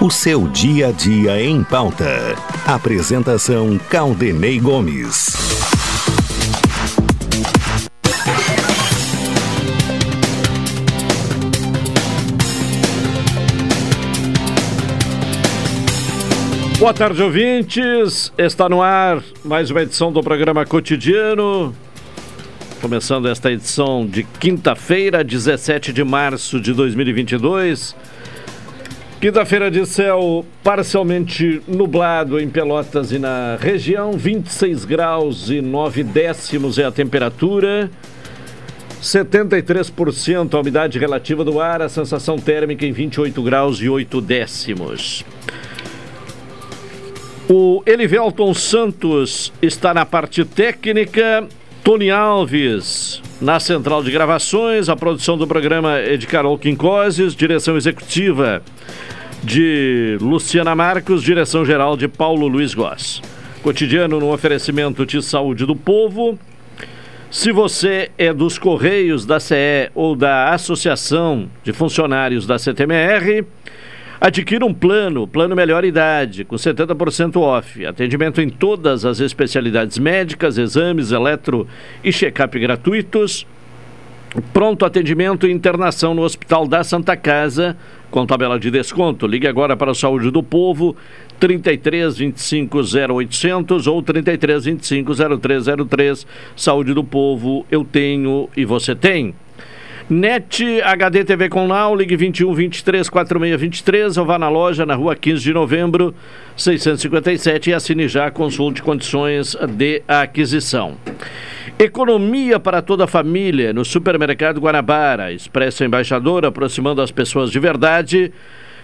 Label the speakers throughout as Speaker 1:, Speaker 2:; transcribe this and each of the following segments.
Speaker 1: O seu dia a dia em pauta. Apresentação Caldenei Gomes.
Speaker 2: Boa tarde, ouvintes. Está no ar mais uma edição do programa Cotidiano. Começando esta edição de quinta-feira, 17 de março de 2022. Quinta-feira de céu parcialmente nublado em Pelotas e na região, 26 graus e 9 décimos é a temperatura. 73% a umidade relativa do ar, a sensação térmica em 28 graus e 8 décimos. O Elivelton Santos está na parte técnica, Tony Alves na central de gravações, a produção do programa é de Carol Quincoses, direção executiva de Luciana Marcos, direção-geral de Paulo Luiz Goss. Cotidiano no oferecimento de saúde do povo. Se você é dos Correios, da CE ou da Associação de Funcionários da CTMR, adquira um plano, plano melhor idade, com 70% off. Atendimento em todas as especialidades médicas, exames, eletro e check-up gratuitos. Pronto atendimento e internação no Hospital da Santa Casa, com tabela de desconto. Ligue agora para a Saúde do Povo, 33 25 0800 ou 33 25 0303. Saúde do Povo, eu tenho e você tem. NET HD TV com Now, ligue 21 23 46 23 ou vá na loja na rua 15 de novembro, 657 e assine já, consulte condições de aquisição. Economia para toda a família no Supermercado Guanabara. Expresso Embaixador, aproximando as pessoas de verdade.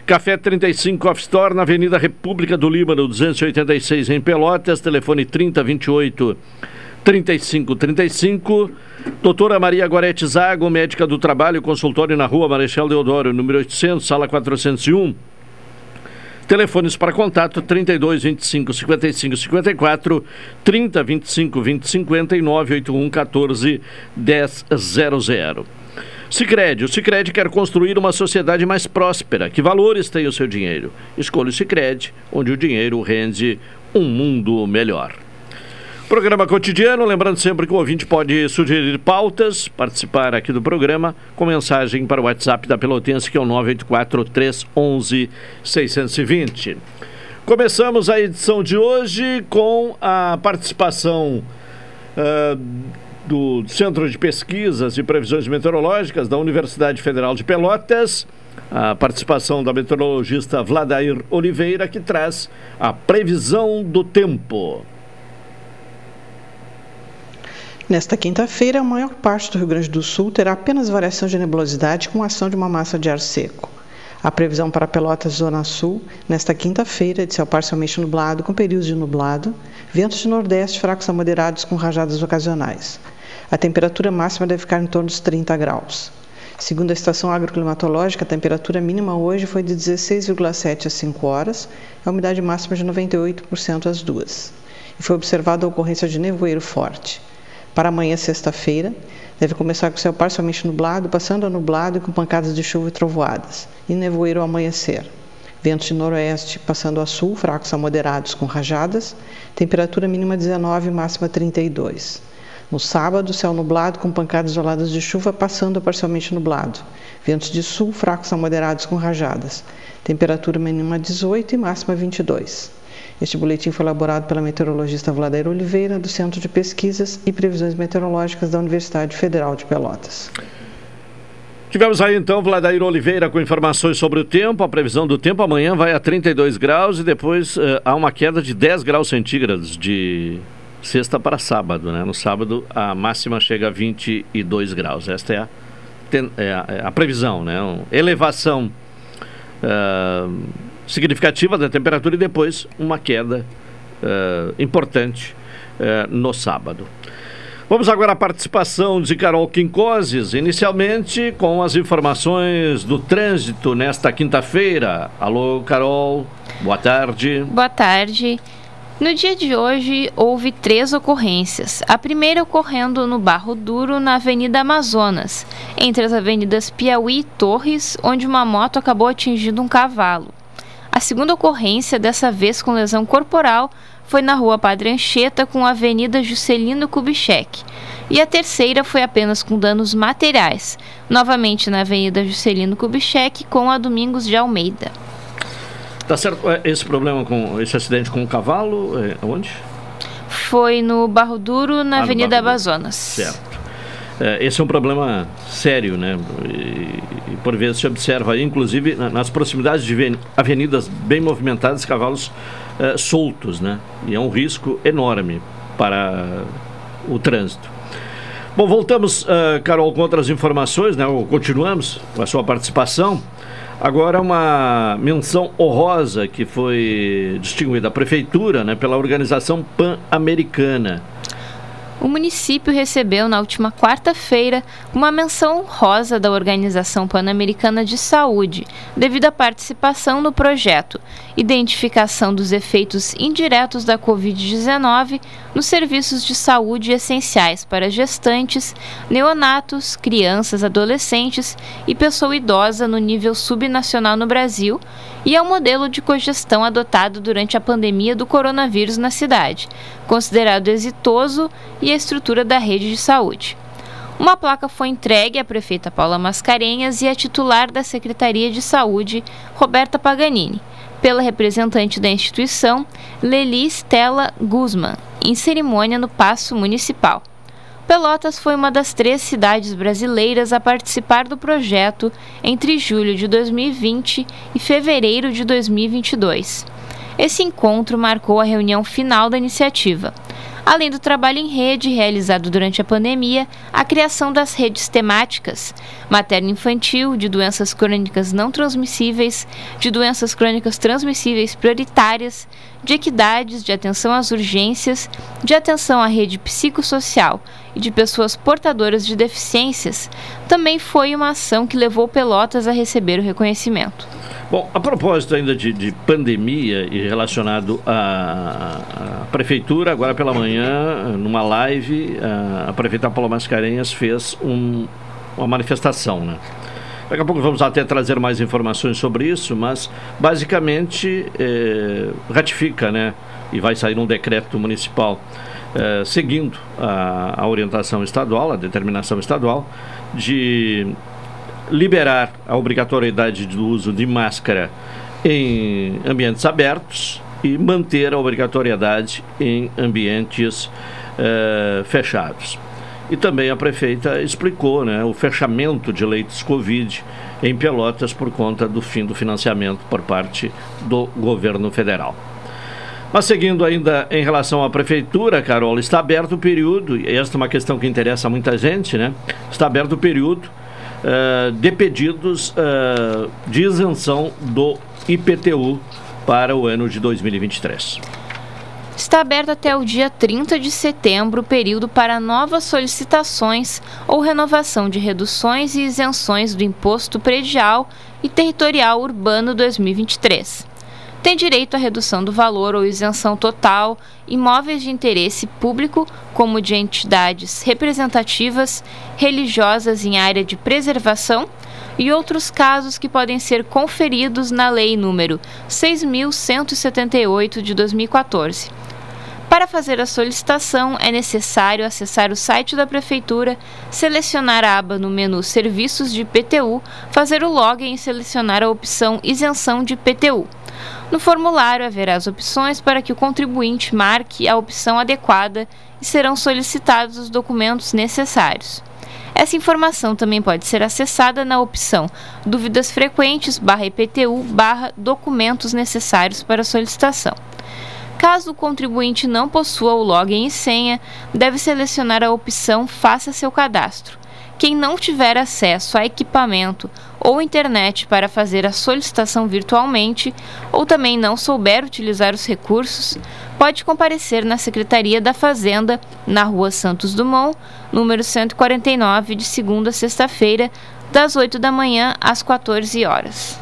Speaker 2: Café 35 Off Store na Avenida República do Líbano, 286 em Pelotas. Telefone 3028 3535. Doutora Maria Gorete Zago, médica do trabalho, consultório na Rua Marechal Deodoro, número 800, sala 401. Telefones para contato 32 25 55 54, 30 25 20 50 e 981 14 100. Sicredi, o Sicredi quer construir uma sociedade mais próspera. Que valores tem o seu dinheiro? Escolha o Sicredi, onde o dinheiro rende um mundo melhor. Programa cotidiano, lembrando sempre que o ouvinte pode sugerir pautas, participar aqui do programa com mensagem para o WhatsApp da Pelotense, que é o 984 311 620. Começamos a edição de hoje com a participação uh, do Centro de Pesquisas e Previsões Meteorológicas da Universidade Federal de Pelotas, a participação da meteorologista Vladair Oliveira, que traz a previsão do tempo.
Speaker 3: Nesta quinta-feira, a maior parte do Rio Grande do Sul terá apenas variação de nebulosidade com ação de uma massa de ar seco. A previsão para Pelotas Zona Sul, nesta quinta-feira, de céu parcialmente nublado, com períodos de nublado, ventos de nordeste fracos a moderados com rajadas ocasionais. A temperatura máxima deve ficar em torno dos 30 graus. Segundo a estação agroclimatológica, a temperatura mínima hoje foi de 16,7 às 5 horas, a umidade máxima de 98% às 2. E foi observada a ocorrência de nevoeiro forte. Para amanhã, sexta-feira, deve começar com céu parcialmente nublado, passando a nublado e com pancadas de chuva e trovoadas, e nevoeiro ao amanhecer. Ventos de noroeste passando a sul, fracos a moderados com rajadas, temperatura mínima 19, máxima 32. No sábado, céu nublado com pancadas isoladas de chuva passando a parcialmente nublado. Ventos de sul, fracos a moderados com rajadas. Temperatura mínima 18 e máxima 22. Este boletim foi elaborado pela meteorologista Vladair Oliveira, do Centro de Pesquisas e Previsões Meteorológicas da Universidade Federal de Pelotas.
Speaker 2: Tivemos aí então Vladair Oliveira com informações sobre o tempo. A previsão do tempo amanhã vai a 32 graus e depois uh, há uma queda de 10 graus centígrados de sexta para sábado. Né? No sábado a máxima chega a 22 graus. Esta é a, é a, é a previsão, né? Uma elevação. Uh, significativa da temperatura e depois uma queda uh, importante uh, no sábado. Vamos agora à participação de Carol Quincoses, inicialmente com as informações do trânsito nesta quinta-feira. Alô, Carol, boa tarde.
Speaker 4: Boa tarde. No dia de hoje, houve três ocorrências. A primeira ocorrendo no Barro Duro, na Avenida Amazonas, entre as avenidas Piauí e Torres, onde uma moto acabou atingindo um cavalo. A segunda ocorrência, dessa vez com lesão corporal, foi na rua Padre Anchieta com a Avenida Juscelino Kubitschek. E a terceira foi apenas com danos materiais, novamente na Avenida Juscelino Kubitschek com a Domingos de Almeida.
Speaker 2: Tá certo. É, esse problema com esse acidente com o cavalo, é, onde?
Speaker 4: Foi no Barro Duro, na ah, Avenida Amazonas.
Speaker 2: Certo. É, esse é um problema sério, né? E, e, por vezes se observa, inclusive nas proximidades de avenidas bem movimentadas, cavalos é, soltos, né? E é um risco enorme para o trânsito. Bom, voltamos, uh, Carol, com outras informações, né? Continuamos com a sua participação. Agora, uma menção honrosa que foi distinguida a Prefeitura né, pela Organização Pan-Americana
Speaker 4: o município recebeu na última quarta-feira uma menção honrosa da Organização Pan-Americana de Saúde, devido à participação no projeto Identificação dos efeitos indiretos da Covid-19 nos serviços de saúde essenciais para gestantes, neonatos, crianças, adolescentes e pessoa idosa no nível subnacional no Brasil e é o modelo de cogestão adotado durante a pandemia do coronavírus na cidade, considerado exitoso e a estrutura da rede de saúde. Uma placa foi entregue à prefeita Paula Mascarenhas e à titular da Secretaria de Saúde, Roberta Paganini, pela representante da instituição, Leli Stella Guzman, em cerimônia no Paço Municipal. Pelotas foi uma das três cidades brasileiras a participar do projeto entre julho de 2020 e fevereiro de 2022. Esse encontro marcou a reunião final da iniciativa. Além do trabalho em rede realizado durante a pandemia, a criação das redes temáticas materno-infantil, de doenças crônicas não transmissíveis, de doenças crônicas transmissíveis prioritárias, de equidades, de atenção às urgências, de atenção à rede psicossocial e de pessoas portadoras de deficiências, também foi uma ação que levou Pelotas a receber o reconhecimento.
Speaker 2: Bom, a propósito ainda de, de pandemia e relacionado à, à, prefeitura, agora pela manhã, numa live, a, prefeita Paula Mascarenhas fez um, uma manifestação, né? Daqui a pouco vamos até trazer mais informações sobre isso, mas basicamente é, ratifica, né? E vai sair um decreto municipal é, seguindo a, a orientação estadual, a determinação estadual, de liberar a obrigatoriedade do uso de máscara em ambientes abertos e manter a obrigatoriedade em ambientes uh, fechados. E também a prefeita explicou né, o fechamento de leitos Covid em Pelotas por conta do fim do financiamento por parte do governo federal. Mas seguindo ainda em relação à prefeitura, Carol, está aberto o período, e esta é uma questão que interessa a muita gente, né? Está aberto o período uh, de pedidos uh, de isenção do IPTU para o ano de 2023.
Speaker 4: Está aberto até o dia 30 de setembro o período para novas solicitações ou renovação de reduções e isenções do Imposto Predial e Territorial Urbano 2023 tem direito à redução do valor ou isenção total imóveis de interesse público, como de entidades representativas, religiosas em área de preservação e outros casos que podem ser conferidos na Lei número 6178 de 2014. Para fazer a solicitação, é necessário acessar o site da Prefeitura, selecionar a aba no menu Serviços de PTU, fazer o login e selecionar a opção Isenção de PTU. No formulário haverá as opções para que o contribuinte marque a opção adequada e serão solicitados os documentos necessários. Essa informação também pode ser acessada na opção Dúvidas Frequentes barra IPTU barra Documentos necessários para solicitação. Caso o contribuinte não possua o login e senha, deve selecionar a opção Faça seu cadastro. Quem não tiver acesso a equipamento ou internet para fazer a solicitação virtualmente, ou também não souber utilizar os recursos, pode comparecer na Secretaria da Fazenda, na Rua Santos Dumont, número 149, de segunda a sexta-feira, das 8 da manhã às 14 horas.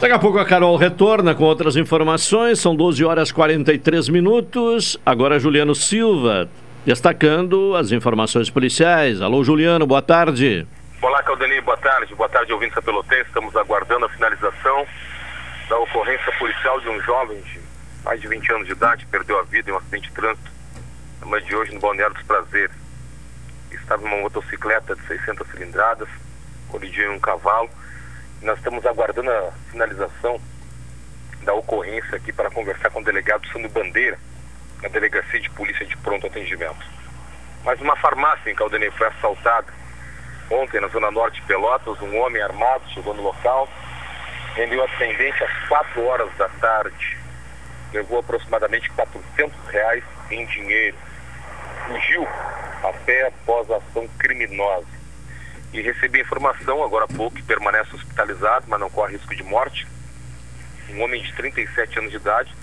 Speaker 2: Daqui a pouco a Carol retorna com outras informações. São 12 horas 43 minutos. Agora Juliano Silva destacando as informações policiais. Alô, Juliano, boa tarde.
Speaker 5: Olá, Caldeni, boa tarde. Boa tarde, ouvintes da Pelotense. Estamos aguardando a finalização da ocorrência policial de um jovem de mais de 20 anos de idade, perdeu a vida em um acidente de trânsito na manhã de hoje no Balneário dos Prazeres. Estava em uma motocicleta de 600 cilindradas, colidiu em um cavalo nós estamos aguardando a finalização da ocorrência aqui para conversar com o delegado Sandro Bandeira, na Delegacia de Polícia de Pronto Atendimento. Mas uma farmácia em Caldenei foi assaltada. Ontem, na Zona Norte de Pelotas, um homem armado chegou no local, rendeu atendente às 4 horas da tarde, levou aproximadamente 400 reais em dinheiro. Fugiu a pé após a ação criminosa e recebi informação agora há pouco que permanece hospitalizado, mas não corre risco de morte. Um homem de 37 anos de idade,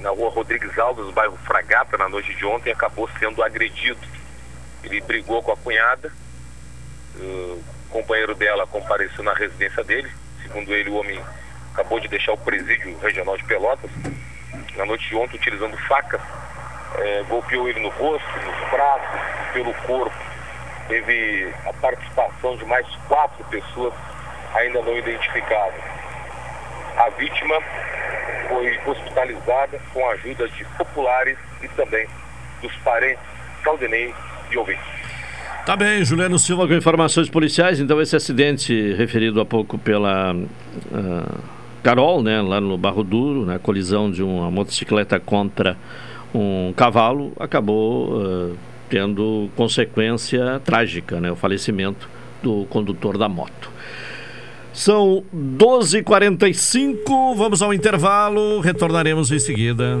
Speaker 5: na rua Rodrigues Alves, bairro Fragata, na noite de ontem, acabou sendo agredido. Ele brigou com a cunhada, o companheiro dela compareceu na residência dele. Segundo ele, o homem acabou de deixar o presídio regional de Pelotas. Na noite de ontem, utilizando facas, é, golpeou ele no rosto, nos braços, pelo corpo teve a participação de mais quatro pessoas ainda não identificadas. A vítima foi hospitalizada com a ajuda de populares e também dos parentes Caldenei e ouvintes.
Speaker 2: Tá bem, Juliano Silva com informações policiais. Então, esse acidente referido há pouco pela uh, Carol, né, lá no Barro Duro, né, colisão de uma motocicleta contra um cavalo, acabou. Uh, tendo consequência trágica, né? O falecimento do condutor da moto. São 12h45, vamos ao intervalo, retornaremos em seguida.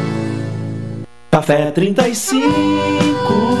Speaker 6: Café 35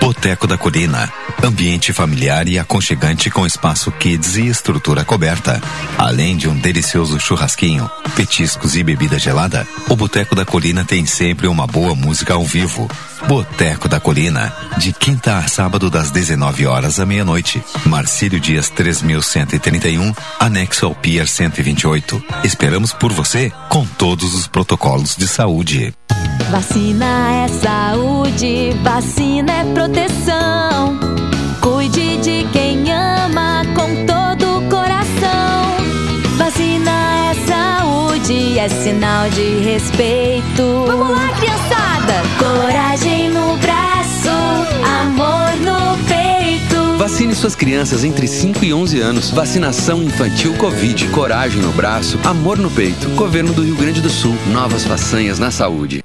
Speaker 7: Boteco da Colina. Ambiente familiar e aconchegante com espaço kids e estrutura coberta. Além de um delicioso churrasquinho, petiscos e bebida gelada, o Boteco da Colina tem sempre uma boa música ao vivo. Boteco da Colina, de quinta a sábado das 19 horas à meia-noite. Marcílio Dias 3131, anexo ao Pier 128. Esperamos por você com todos os protocolos de saúde.
Speaker 8: Vacina é saúde, vacina é proteção. Cuide de quem ama com todo o coração. Vacina é saúde, é sinal de respeito. Vamos lá, criançada!
Speaker 9: Vacine suas crianças entre 5 e 11 anos. Vacinação infantil Covid. Coragem no braço, amor no peito. Governo do Rio Grande do Sul. Novas façanhas na saúde.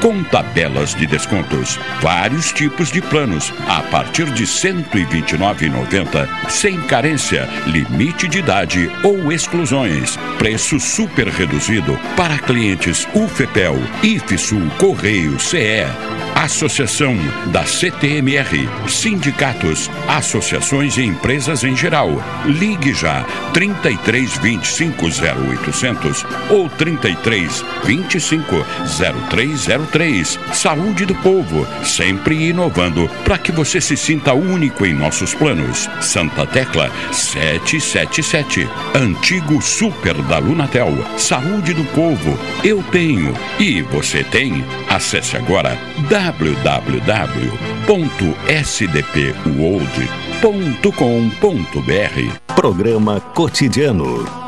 Speaker 10: com tabelas de descontos, vários tipos de planos a partir de R$ 129,90 sem carência, limite de idade ou exclusões. Preço super reduzido para clientes UFEPEL, IFSUL, Correio, CE. Associação da CTMR, sindicatos, associações e empresas em geral. Ligue já 33 25 0800 ou 33 25 0303. Saúde do povo, sempre inovando para que você se sinta único em nossos planos. Santa Tecla 777. Antigo Super da Lunatel. Saúde do povo, eu tenho e você tem. Acesse agora www.sdpworld.com.br.
Speaker 1: Programa Cotidiano.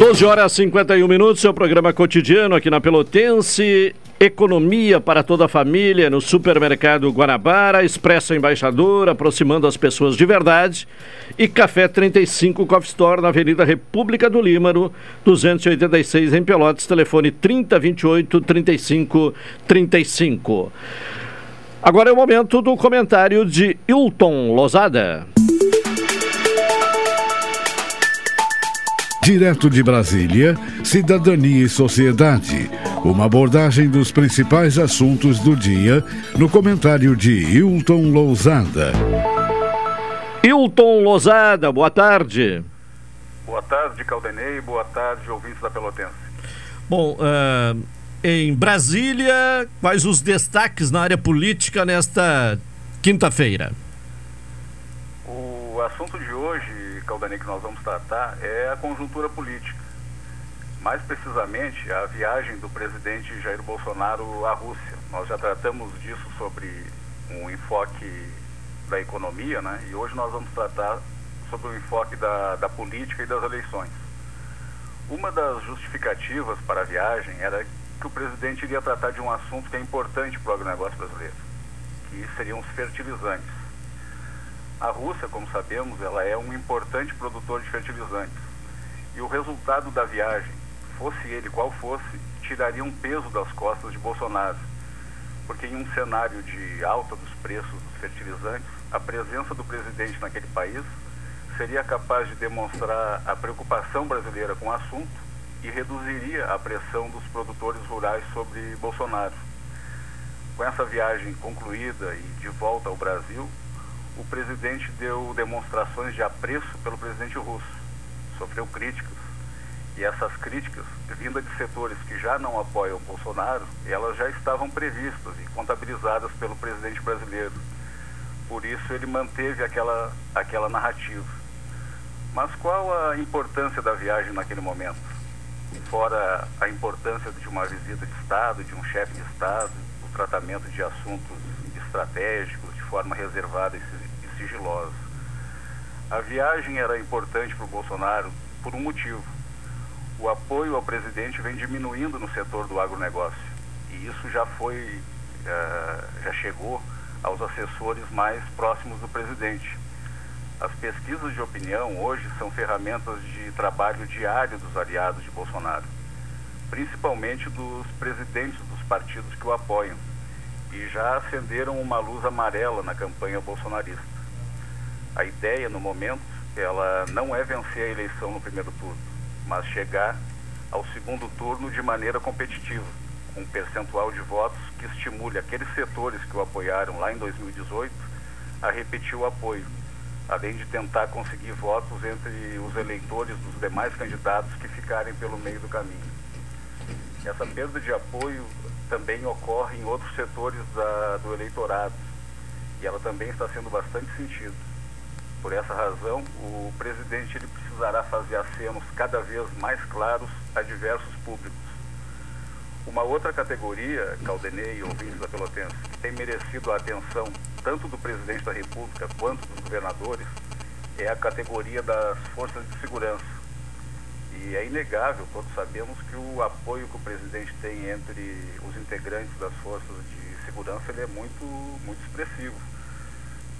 Speaker 2: Doze horas e 51 minutos, seu programa cotidiano aqui na Pelotense. Economia para toda a família no Supermercado Guanabara, Expresso Embaixador, aproximando as pessoas de verdade. E Café 35 Coffee Store na Avenida República do Límano, 286 em Pelotas, telefone 3028 35 35. Agora é o momento do comentário de Hilton Lozada.
Speaker 11: Direto de Brasília, Cidadania e Sociedade. Uma abordagem dos principais assuntos do dia no comentário de Hilton Lousada.
Speaker 2: Hilton Lousada, boa tarde.
Speaker 12: Boa tarde, Caldenei. Boa tarde, ouvintes da Pelotense.
Speaker 2: Bom, uh, em Brasília, quais os destaques na área política nesta quinta-feira?
Speaker 12: O assunto de hoje, Caldenei, que nós vamos tratar é a conjuntura política mais precisamente a viagem do presidente Jair Bolsonaro à Rússia. Nós já tratamos disso sobre um enfoque da economia, né? E hoje nós vamos tratar sobre o enfoque da, da política e das eleições. Uma das justificativas para a viagem era que o presidente iria tratar de um assunto que é importante para o agronegócio brasileiro, que seriam os fertilizantes. A Rússia, como sabemos, ela é um importante produtor de fertilizantes. E o resultado da viagem fosse ele qual fosse, tiraria um peso das costas de Bolsonaro. Porque em um cenário de alta dos preços dos fertilizantes, a presença do presidente naquele país seria capaz de demonstrar a preocupação brasileira com o assunto e reduziria a pressão dos produtores rurais sobre Bolsonaro. Com essa viagem concluída e de volta ao Brasil, o presidente deu demonstrações de apreço pelo presidente russo. Sofreu críticas e essas críticas, vindas de setores que já não apoiam Bolsonaro, elas já estavam previstas e contabilizadas pelo presidente brasileiro. Por isso ele manteve aquela, aquela narrativa. Mas qual a importância da viagem naquele momento? Fora a importância de uma visita de Estado, de um chefe de Estado, o tratamento de assuntos estratégicos de forma reservada e sigilosa. A viagem era importante para o Bolsonaro por um motivo. O apoio ao presidente vem diminuindo no setor do agronegócio. E isso já foi, uh, já chegou aos assessores mais próximos do presidente. As pesquisas de opinião hoje são ferramentas de trabalho diário dos aliados de Bolsonaro, principalmente dos presidentes dos partidos que o apoiam, e já acenderam uma luz amarela na campanha bolsonarista. A ideia, no momento, ela não é vencer a eleição no primeiro turno, mas chegar ao segundo turno de maneira competitiva, com um percentual de votos que estimule aqueles setores que o apoiaram lá em 2018 a repetir o apoio além de tentar conseguir votos entre os eleitores dos demais candidatos que ficarem pelo meio do caminho. Essa perda de apoio também ocorre em outros setores da, do eleitorado e ela também está sendo bastante sentida. Por essa razão, o presidente ele precisará fazer acenos cada vez mais claros a diversos públicos. Uma outra categoria, Caldenei e ouvintes da Pelotense, que tem merecido a atenção tanto do presidente da República quanto dos governadores, é a categoria das forças de segurança. E é inegável, todos sabemos, que o apoio que o presidente tem entre os integrantes das forças de segurança ele é muito, muito expressivo.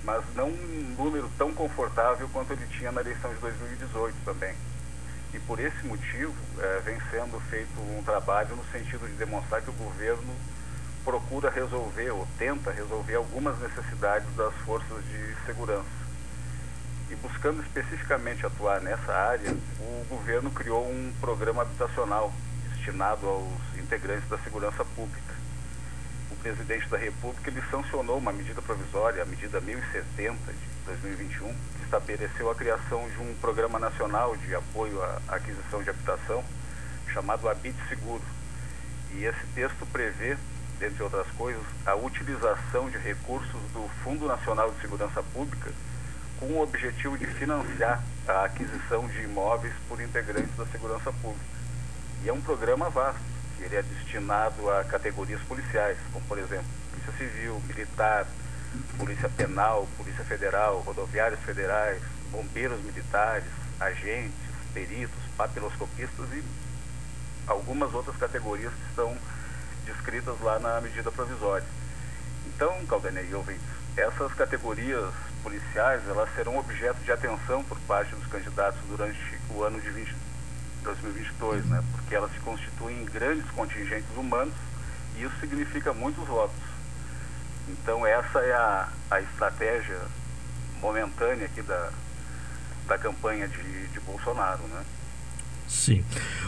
Speaker 12: Mas não um número tão confortável quanto ele tinha na eleição de 2018 também. E por esse motivo é, vem sendo feito um trabalho no sentido de demonstrar que o governo procura resolver ou tenta resolver algumas necessidades das forças de segurança. E buscando especificamente atuar nessa área, o governo criou um programa habitacional destinado aos integrantes da segurança pública. Presidente da República ele sancionou uma medida provisória, a medida 1070 de 2021, que estabeleceu a criação de um programa nacional de apoio à aquisição de habitação chamado Habite Seguro. E esse texto prevê dentre outras coisas, a utilização de recursos do Fundo Nacional de Segurança Pública com o objetivo de financiar a aquisição de imóveis por integrantes da segurança pública. E é um programa vasto, ele é destinado a categorias policiais, como por exemplo, Polícia Civil, Militar, Polícia Penal, Polícia Federal, Rodoviários Federais, Bombeiros Militares, agentes, peritos, papiloscopistas e algumas outras categorias que estão descritas lá na medida provisória. Então, Caldenei e ouvintes, essas categorias policiais elas serão objeto de atenção por parte dos candidatos durante o ano de 20, 2022, né? porque elas se constituem em grandes contingentes humanos e isso significa muitos votos. Então essa é a, a estratégia momentânea aqui da, da campanha de, de Bolsonaro, né?
Speaker 2: Sim.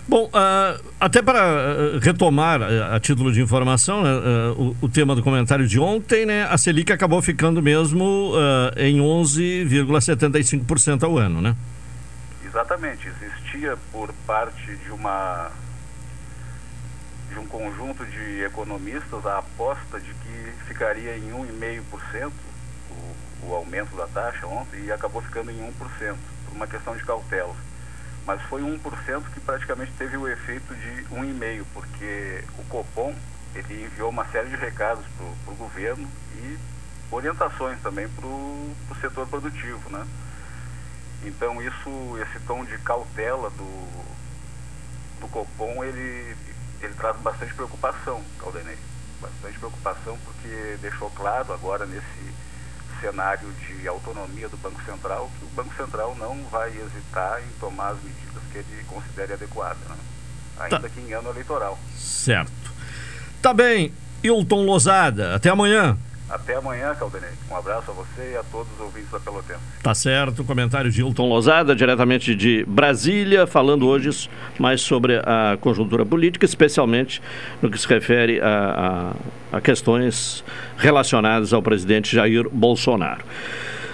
Speaker 2: Bom, uh, até para uh, retomar uh, a título de informação, né, o, o, tema do comentário de ontem, né, a Selic acabou ficando mesmo em 11,75% ao ano, né?
Speaker 12: Exatamente. Existia por parte de uma de um conjunto de economistas a aposta de que ficaria em 1,5% o, o aumento da taxa ontem e acabou ficando em 1%, por uma questão de cautela mas foi 1% que praticamente teve o efeito de 1,5%, porque o Copom ele enviou uma série de recados para o governo e orientações também para o setor produtivo, né? Então isso, esse tom de cautela do, do Copom, ele, ele traz bastante preocupação, Caldenei. Bastante preocupação porque deixou claro agora nesse cenário de autonomia do Banco Central, que o Banco Central não vai hesitar em tomar as medidas que ele considere adequadas, né? ainda tá. que em ano eleitoral.
Speaker 2: Certo. Tá bem, Hilton Lozada, até amanhã.
Speaker 12: Até amanhã, Caldenei. Um abraço a você e a todos os ouvintes da Pelotense.
Speaker 2: Tá certo. Comentário de Hilton Lozada, diretamente de Brasília, falando hoje mais sobre a conjuntura política, especialmente no que se refere a, a, a questões relacionadas ao presidente Jair Bolsonaro.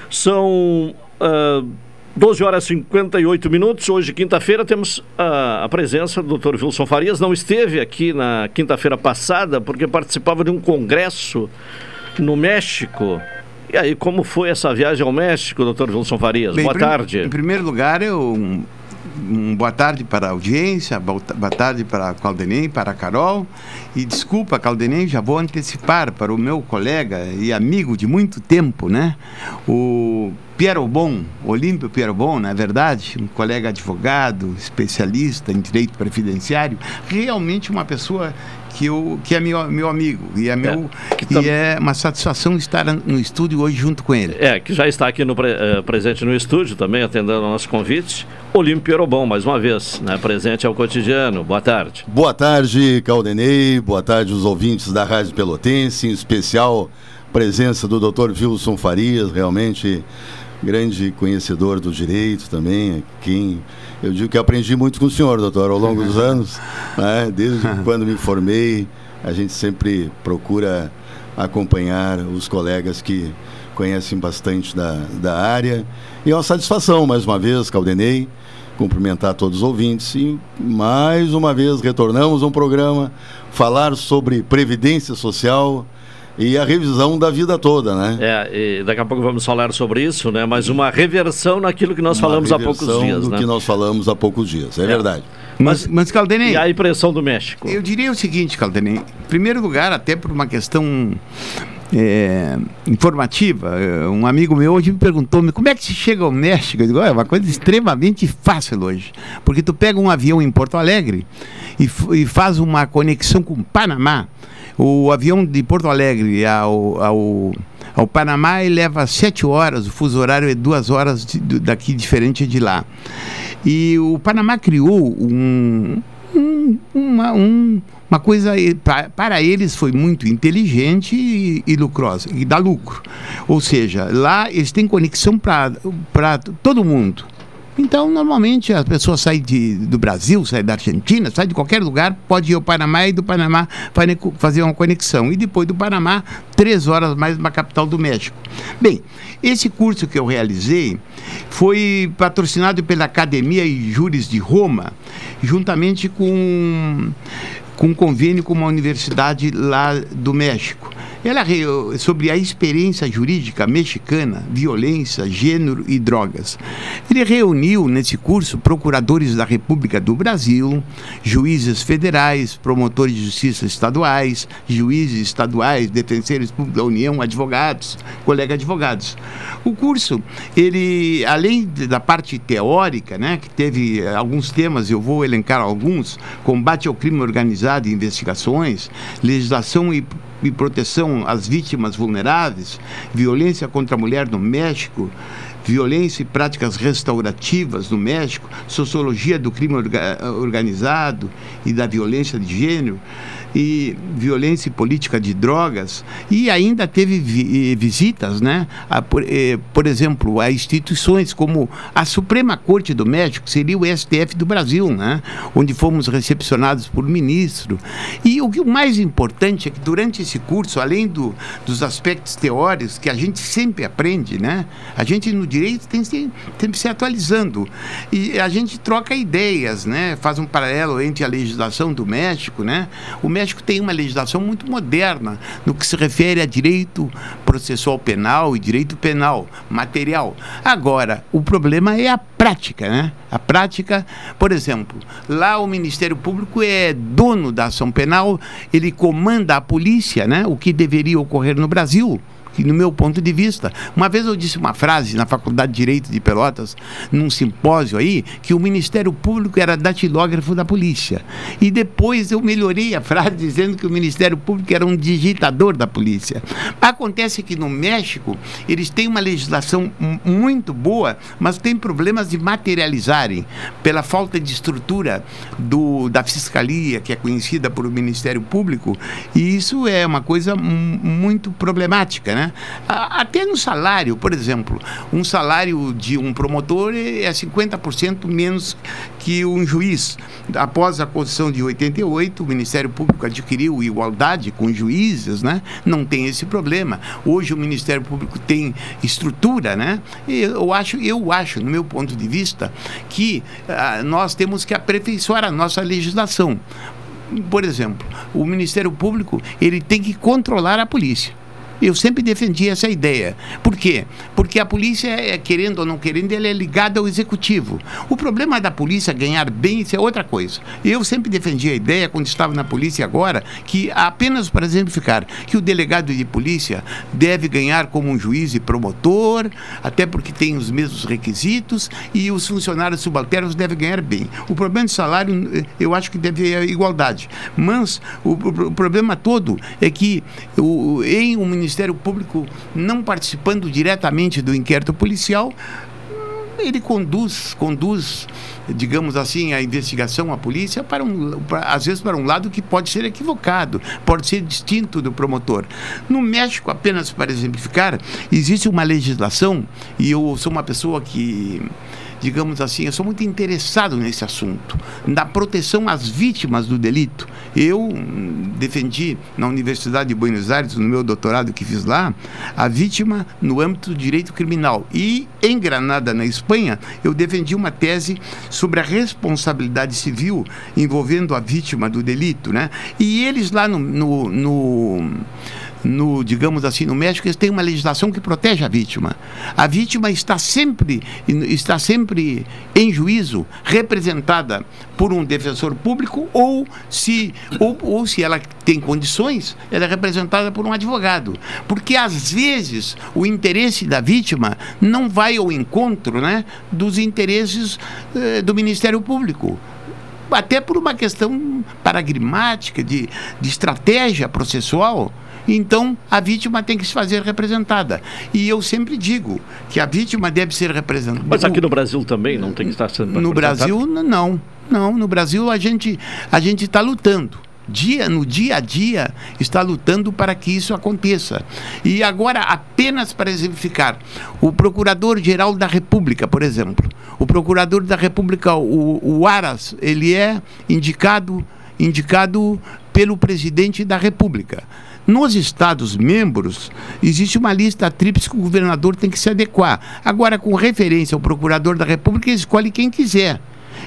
Speaker 2: São. Uh, 12 horas e 58 minutos. Hoje, quinta-feira, temos a, a, presença do Dr. Wilson Farias. Não esteve aqui na quinta-feira passada porque participava de um congresso no México E aí, como foi essa viagem ao México, doutor Wilson Farias?
Speaker 13: Bem,
Speaker 2: boa
Speaker 13: em
Speaker 2: tarde.
Speaker 13: Em primeiro lugar, eu, um, um boa tarde para a audiência, boa ta- boa tarde para a Caldenem, para a Carol. E desculpa, Caldenem, já vou antecipar para o meu colega e amigo de muito tempo, né? O Piero Bon, Olímpio Piero Bon, na verdade, um colega advogado, especialista em direito previdenciário, realmente uma pessoa que, eu, que é meu, meu amigo e é, meu, e é uma satisfação estar no estúdio hoje junto com ele.
Speaker 2: É, que já está aqui no eh, presente no estúdio também, atendendo ao nosso convite. Olímpio Erobon, mais uma vez, né? Presente ao cotidiano. Boa tarde.
Speaker 14: Boa tarde, Caldenei. Boa tarde, os ouvintes da Rádio Pelotense, em especial presença do Dr. Wilson Farias, realmente grande conhecedor do direito também, quem eu digo que aprendi muito com o senhor, doutor, ao longo dos anos, né? desde quando me formei, a gente sempre procura acompanhar os colegas que conhecem bastante da, da área. E é uma satisfação, mais uma vez, Caldenei, cumprimentar todos os ouvintes e mais uma vez retornamos a um programa falar sobre previdência social e a revisão da vida toda, né?
Speaker 2: É, e daqui a pouco vamos falar sobre isso, né? Mas uma reversão naquilo que nós
Speaker 14: Uma
Speaker 2: falamos há poucos
Speaker 14: reversão
Speaker 2: dias,
Speaker 14: do
Speaker 2: né?
Speaker 14: que nós falamos há poucos dias, é, verdade.
Speaker 13: Mas, mas Caldenei.
Speaker 2: E a impressão do México?
Speaker 13: Eu diria o seguinte, Caldenei. Em primeiro lugar, até por uma questão é, informativa, é, um amigo meu hoje me perguntou como é que se chega ao México? Eu digo, "Olha, é uma coisa extremamente fácil hoje. Porque tu pega um avião em Porto Alegre e, e faz uma conexão com o Panamá. O avião de Porto Alegre ao, ao, ao Panamá leva sete horas, o fuso horário é duas horas de- daqui diferente de lá. E o Panamá criou um, um- uma, um- uma coisa pa- para eles foi muito inteligente e, e lucrosa e dá lucro. Ou seja, lá eles têm conexão para todo mundo. Então, normalmente, as pessoas saem de, do Brasil, saem da Argentina, saem de qualquer lugar, pode ir ao Panamá e do Panamá fazer uma conexão. E depois do Panamá, três horas mais na capital do México. Bem, esse curso que eu realizei foi patrocinado pela Academia e Júris de Roma, juntamente com com um convênio com uma universidade lá do México. Ela re- sobre a experiência jurídica mexicana, violência, gênero e drogas. Ele reuniu nesse curso procuradores da República do Brasil, juízes federais, promotores de justiça estaduais, juízes estaduais, defensores públicos da União, advogados, colega advogados. O curso, ele além da parte teórica, né, que teve eh, alguns temas, eu vou elencar alguns, combate ao crime organizado e investigações, legislação e e proteção às vítimas vulneráveis, violência contra a mulher no México, violência e práticas restaurativas no México, sociologia do crime orga- organizado e da violência de gênero, e violência e política de drogas, e ainda teve vi- visitas, né, a, por, eh, por exemplo, a instituições como a Suprema Corte do México, seria o STF do Brasil, né, onde fomos recepcionados por ministro. E o que o mais importante é que durante esse curso, além do, dos aspectos teóricos que a gente sempre aprende, né, a gente no direito tem, que- tem que se atualizando e a gente troca ideias, né, faz um paralelo entre a legislação do México, né, o México tem uma legislação muito moderna no que se refere a direito processual penal e direito penal material. Agora, o problema é a prática, né? A prática, por exemplo, lá o Ministério Público é dono da ação penal, ele comanda a polícia, né? O que deveria ocorrer no Brasil. Que, no meu ponto de vista, uma vez eu disse uma frase na Faculdade de Direito de Pelotas, num simpósio aí, que o Ministério Público era datilógrafo da polícia. E depois eu melhorei a frase dizendo que o Ministério Público era um digitador da polícia. Acontece que no México eles têm uma legislação mu- muito boa, mas tem problemas de materializarem pela falta de estrutura do, da fiscalia, que é conhecida por o Ministério Público, e isso é uma coisa mu- muito problemática, né? A- Até no salário, por exemplo, um salário de um promotor é 50% menos que um juiz. Após a Constituição de 88, o Ministério Público adquiriu igualdade com juízes, né? Não tem esse problema. Hoje o Ministério Público tem estrutura, né? Eu acho, eu acho, no meu ponto de vista, que ah, nós temos que aperfeiçoar a nossa legislação. Por exemplo, o Ministério Público ele tem que controlar a polícia. Eu sempre defendi essa ideia. Por quê? Porque a polícia, é, querendo ou não querendo, ela é ligada ao executivo. O problema da polícia ganhar bem, isso é outra coisa. Eu sempre defendi a ideia, quando estava na polícia agora, que apenas para exemplificar, que o delegado de polícia deve ganhar como um juiz e promotor, até porque tem os mesmos requisitos, e os funcionários subalternos devem ganhar bem. O problema de salário, eh, eu acho que deve haver igualdade. Mas o, o, o problema todo é que o, em um Ministério Público não participando diretamente do inquérito policial, ele conduz, conduz, digamos assim, a investigação, a polícia, para um, para, às vezes para um lado que pode ser equivocado, pode ser distinto do promotor. No México, apenas para exemplificar, existe uma legislação, e eu sou uma pessoa que digamos assim, eu sou muito interessado nesse assunto, na proteção às vítimas do delito. Eu hum, defendi na Universidade de Buenos Aires, no meu doutorado que fiz lá, a vítima no âmbito do direito criminal. E em Granada, na Espanha, eu defendi uma tese sobre a responsabilidade civil envolvendo a vítima do delito. Né? E eles lá no, no, no no, digamos assim, no México, eles têm uma legislação que protege a vítima. A vítima está sempre, está sempre em juízo, representada por um defensor público, ou se, ou, ou se ela tem condições, ela é representada por um advogado. Porque às vezes o interesse da vítima não vai ao encontro né, dos interesses eh, do Ministério Público até por uma questão paradigmática de, de estratégia processual. Então, a vítima tem que se fazer representada. E eu sempre digo que a vítima deve ser representada.
Speaker 2: Mas aqui no Brasil também não tem que estar sendo
Speaker 13: No Brasil, não. Não, no Brasil a gente a gente está lutando dia no dia a dia está lutando para que isso aconteça. E agora apenas para exemplificar, o Procurador-Geral da República, por exemplo, o Procurador da República, o, o Aras, ele é indicado indicado pelo presidente da República. Nos Estados membros, existe uma lista tríplice que o governador tem que se adequar. Agora, com referência ao procurador da República, ele escolhe quem quiser.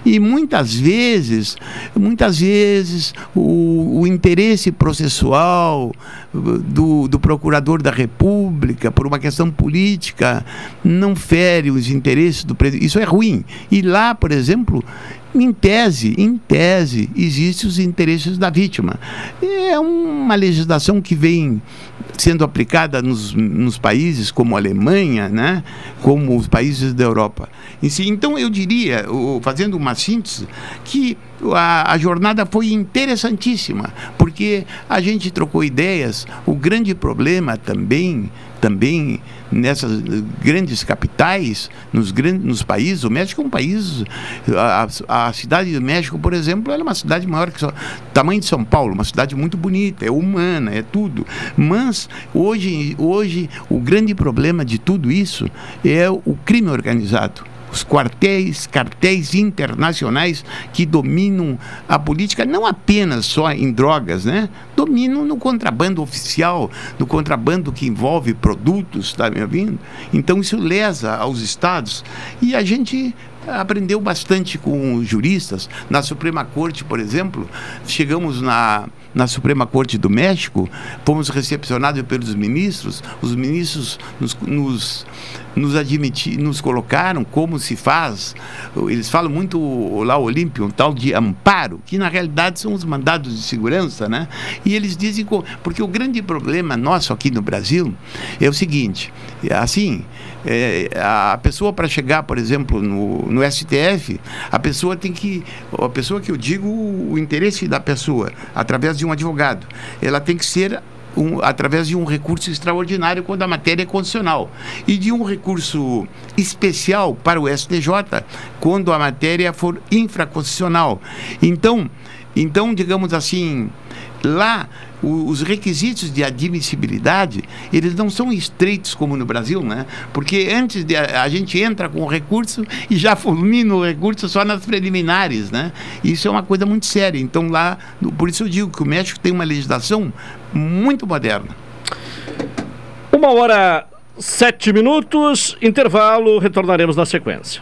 Speaker 13: E muitas vezes, muitas vezes, o, o interesse processual do, do, procurador da República, por uma questão política, não fere os interesses do presidente. Isso é ruim. E lá, por exemplo, em tese, em tese, existem os interesses da vítima. É uma legislação que vem sendo aplicada nos, nos países como a Alemanha, né? como os países da Europa. Então, eu diria, fazendo uma síntese, que a, a, jornada foi interessantíssima, porque a gente trocou ideias. O grande problema também também nessas grandes capitais, nos, grandes, nos países. O México é um país. A, a cidade do México, por exemplo, é uma cidade maior que o tamanho de São Paulo, uma cidade muito bonita, é humana, é tudo. Mas hoje, hoje o grande problema de tudo isso é o crime organizado os quartéis, cartéis internacionais que dominam a política, não apenas só em drogas, né? Dominam no contrabando oficial, no contrabando que envolve produtos, está me ouvindo? Então isso lesa aos estados e a gente aprendeu bastante com juristas. Na Suprema Corte, por exemplo, chegamos na na Suprema Corte do México, fomos recepcionados pelos ministros, os ministros nos, nos, nos, nos colocaram como se faz, eles falam muito lá Olímpio, um tal de amparo, que na realidade são os mandados de segurança, né? E eles dizem, porque o grande problema nosso aqui no Brasil é o seguinte, assim, é, a pessoa para chegar, por exemplo, no, no STF, a pessoa tem que, a pessoa que eu digo, o interesse da pessoa, através de um advogado, ela tem que ser um, através de um recurso extraordinário quando a matéria é condicional e de um recurso especial para o STJ quando a matéria for infraconstitucional. Então, então digamos assim, lá os requisitos de admissibilidade, eles não são estreitos como no Brasil, né? Porque antes de a, a gente entra com o recurso e já fulmina o recurso só nas preliminares, né? Isso é uma coisa muito séria. Então lá, por isso eu digo que o México tem uma legislação muito moderna.
Speaker 2: Uma hora sete minutos, intervalo, retornaremos na sequência.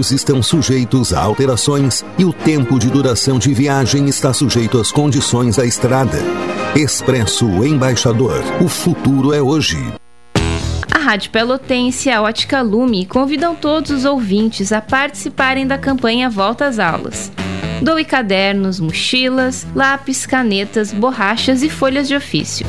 Speaker 1: estão sujeitos a alterações e o tempo de duração de viagem está sujeito às condições da estrada. Expresso Embaixador. O futuro é hoje.
Speaker 4: A Rádio Pelotense e a Ótica Lume convidam todos os ouvintes a participarem da campanha Volta às Aulas. Doe cadernos, mochilas, lápis, canetas, borrachas e folhas de ofício.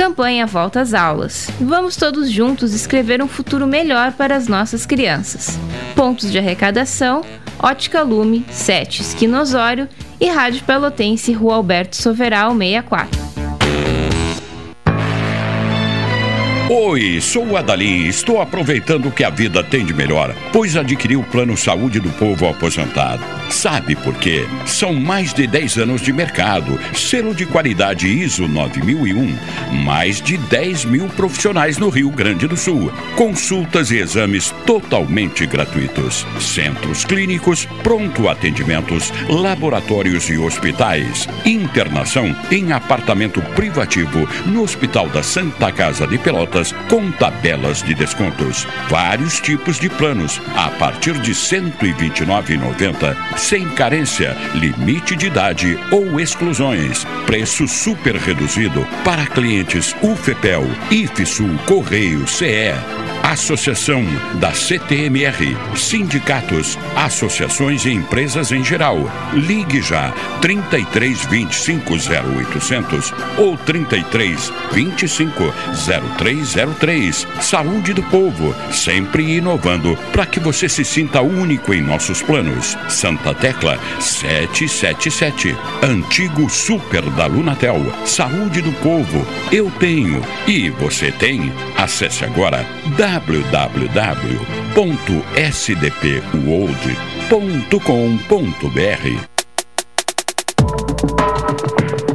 Speaker 4: Campanha Volta às Aulas. Vamos todos juntos escrever um futuro melhor para as nossas crianças. Pontos de arrecadação: Ótica Lume, 7 Esquinosório e Rádio Pelotense, Rua Alberto Soveral, 64.
Speaker 10: Oi, sou o Adalim. Estou aproveitando o que a vida tem de melhor, pois adquiri o Plano Saúde do Povo Aposentado. Sabe por quê? São mais de 10 anos de mercado, selo de qualidade ISO 9001, mais de 10 mil profissionais no Rio Grande do Sul, consultas e exames totalmente gratuitos, centros clínicos, pronto atendimentos, laboratórios e hospitais, internação em apartamento privativo no Hospital da Santa Casa de Pelotas com tabelas de descontos. Vários tipos de planos a partir de R$ 129,90, sem carência, limite de idade ou exclusões. Preço super reduzido para clientes UFEPEL, IFSUL, Correio, CE. Associação da CTMR, sindicatos, associações e empresas em geral. Ligue já 33 25 0800 ou 33 25 0303. Saúde do povo, sempre inovando para que você se sinta único em nossos planos. Santa Tecla 777. Antigo Super da Lunatel. Saúde do povo, eu tenho e você tem. Acesse agora www.sdpworld.com.br.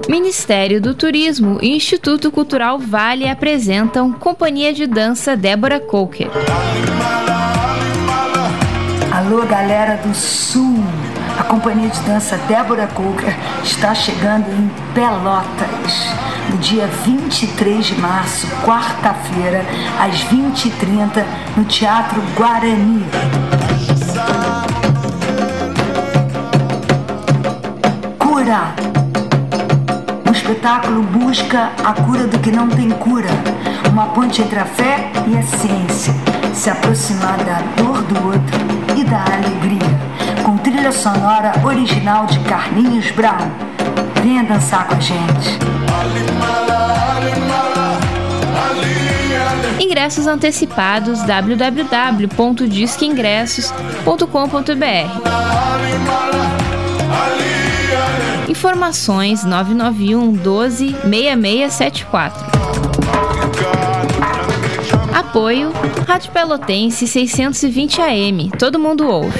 Speaker 4: Ministério do Turismo e Instituto Cultural Vale apresentam Companhia de Dança Débora Coker.
Speaker 15: Alô, galera do Sul! A Companhia de Dança Débora Coker está chegando em Pelotas no dia 23 de março, quarta-feira, às 20h30, no Teatro Guarani. Cura! O espetáculo busca a cura do que não tem cura, uma ponte entre a fé e a ciência, se aproximar da dor do outro e da alegria, trilha sonora original de Carlinhos Brown. Venha dançar com a gente.
Speaker 4: Ingressos antecipados www.disqueingressos.com.br Informações 991 12 6674. Apoio Rádio Pelotense 620 AM. Todo mundo ouve.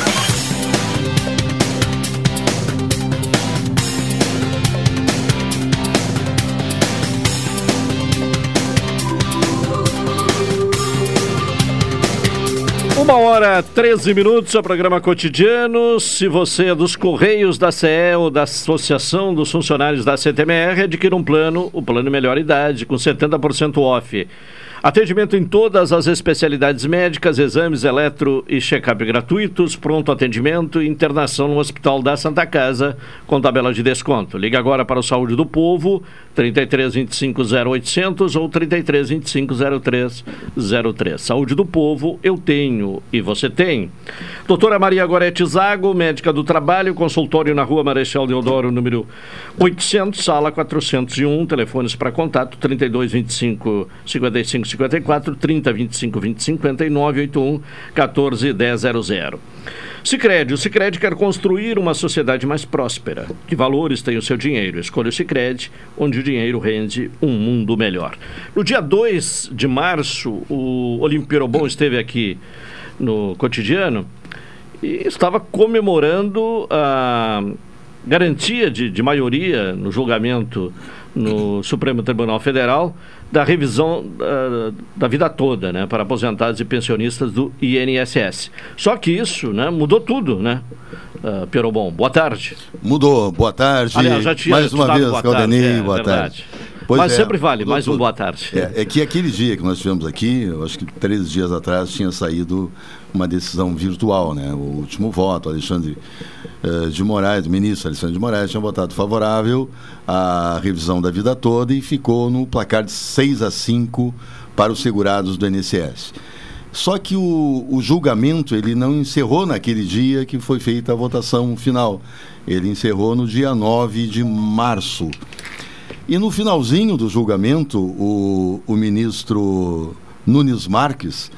Speaker 2: Hora 13 minutos, é programa cotidiano. Se você é dos Correios da CE ou da Associação dos Funcionários da CTMR, adquira um plano, o plano Melhor Idade, com 70% off. Atendimento em todas as especialidades médicas, exames eletro e check-up gratuitos, pronto atendimento e internação no Hospital da Santa Casa, com tabela de desconto. Liga agora para o Saúde do Povo, 33 25 0800 ou 33 25 0303. Saúde do Povo, eu tenho e você tem. Doutora Maria Gorete Zago, médica do trabalho, consultório na rua Marechal Deodoro, número 800, sala 401, telefones para contato 32 25 55 54 30 25 20 59 81 14 10 00. Sicredi, o Sicredi quer construir uma sociedade mais próspera. Que valores tem o seu dinheiro? Escolha o Sicredi, onde o dinheiro rende um mundo melhor. No dia 2 de março, o Olímpio Bom esteve aqui no cotidiano e estava comemorando a garantia de, de maioria no julgamento no Supremo Tribunal Federal da revisão uh, da vida toda, né, para aposentados e pensionistas do INSS. Só que isso, né, mudou tudo, né? Uh, Piero Bom, boa tarde.
Speaker 14: Mudou, boa tarde.
Speaker 2: Aliás, já tinha
Speaker 14: mais uma vez,
Speaker 2: boa
Speaker 14: Caldenei,
Speaker 2: tarde, é,
Speaker 14: boa
Speaker 2: verdade.
Speaker 14: tarde. Pois
Speaker 2: Mas
Speaker 14: é,
Speaker 2: sempre vale, mais um
Speaker 14: doutor,
Speaker 2: boa tarde.
Speaker 14: É, é que aquele dia que nós tivemos aqui, eu acho que três dias atrás tinha saído uma decisão virtual, né? O último voto, Alexandre eh, de Moraes, o ministro Alexandre de Moraes, tinha votado favorável à revisão da vida toda e ficou no placar de 6 a 5 para os segurados do INSS. Só que o, o julgamento ele não encerrou naquele dia que foi feita a votação final. Ele encerrou no dia 9 de março. E no finalzinho do julgamento, o, o ministro Nunes Marques,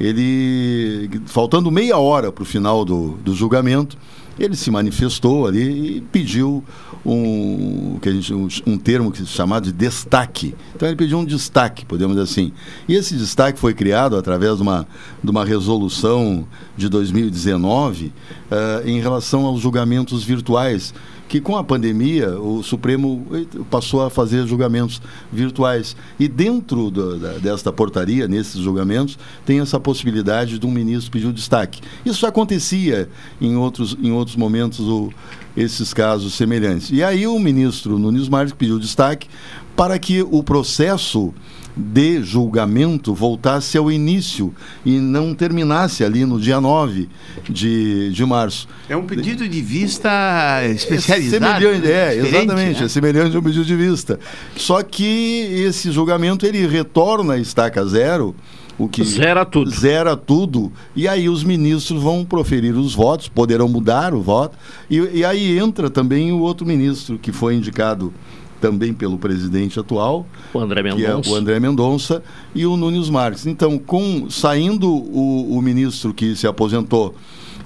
Speaker 14: ele, faltando meia hora para o final do, do julgamento, ele se manifestou ali e pediu um, que a gente, um, um termo que é chamado de destaque. Então ele pediu um destaque, podemos dizer assim. E esse destaque foi criado através de uma, de uma resolução de 2019 uh, em relação aos julgamentos virtuais que com a pandemia o Supremo eh, passou a fazer julgamentos virtuais. E dentro do, da, desta portaria, nesses julgamentos, tem essa possibilidade de um ministro pedir o destaque. Isso já acontecia em outros, em outros momentos, o, esses casos semelhantes. E aí o ministro Nunes Marques pediu destaque para que o processo de julgamento voltasse ao início e não terminasse ali no dia 9 de, de março.
Speaker 13: É um pedido de vista especializado.
Speaker 14: É, semelhante, é exatamente,
Speaker 13: né?
Speaker 14: é semelhante a um pedido de vista. Só que esse julgamento ele retorna a estaca zero, o que
Speaker 2: zera tudo.
Speaker 14: Zera tudo. E aí os ministros vão proferir os votos, poderão mudar o voto. E, e aí entra também o outro ministro que foi indicado também pelo presidente atual,
Speaker 2: o André
Speaker 14: que é
Speaker 2: Mendonça.
Speaker 14: o André Mendonça e o Nunes Marques. Então, com saindo o, o ministro que se aposentou,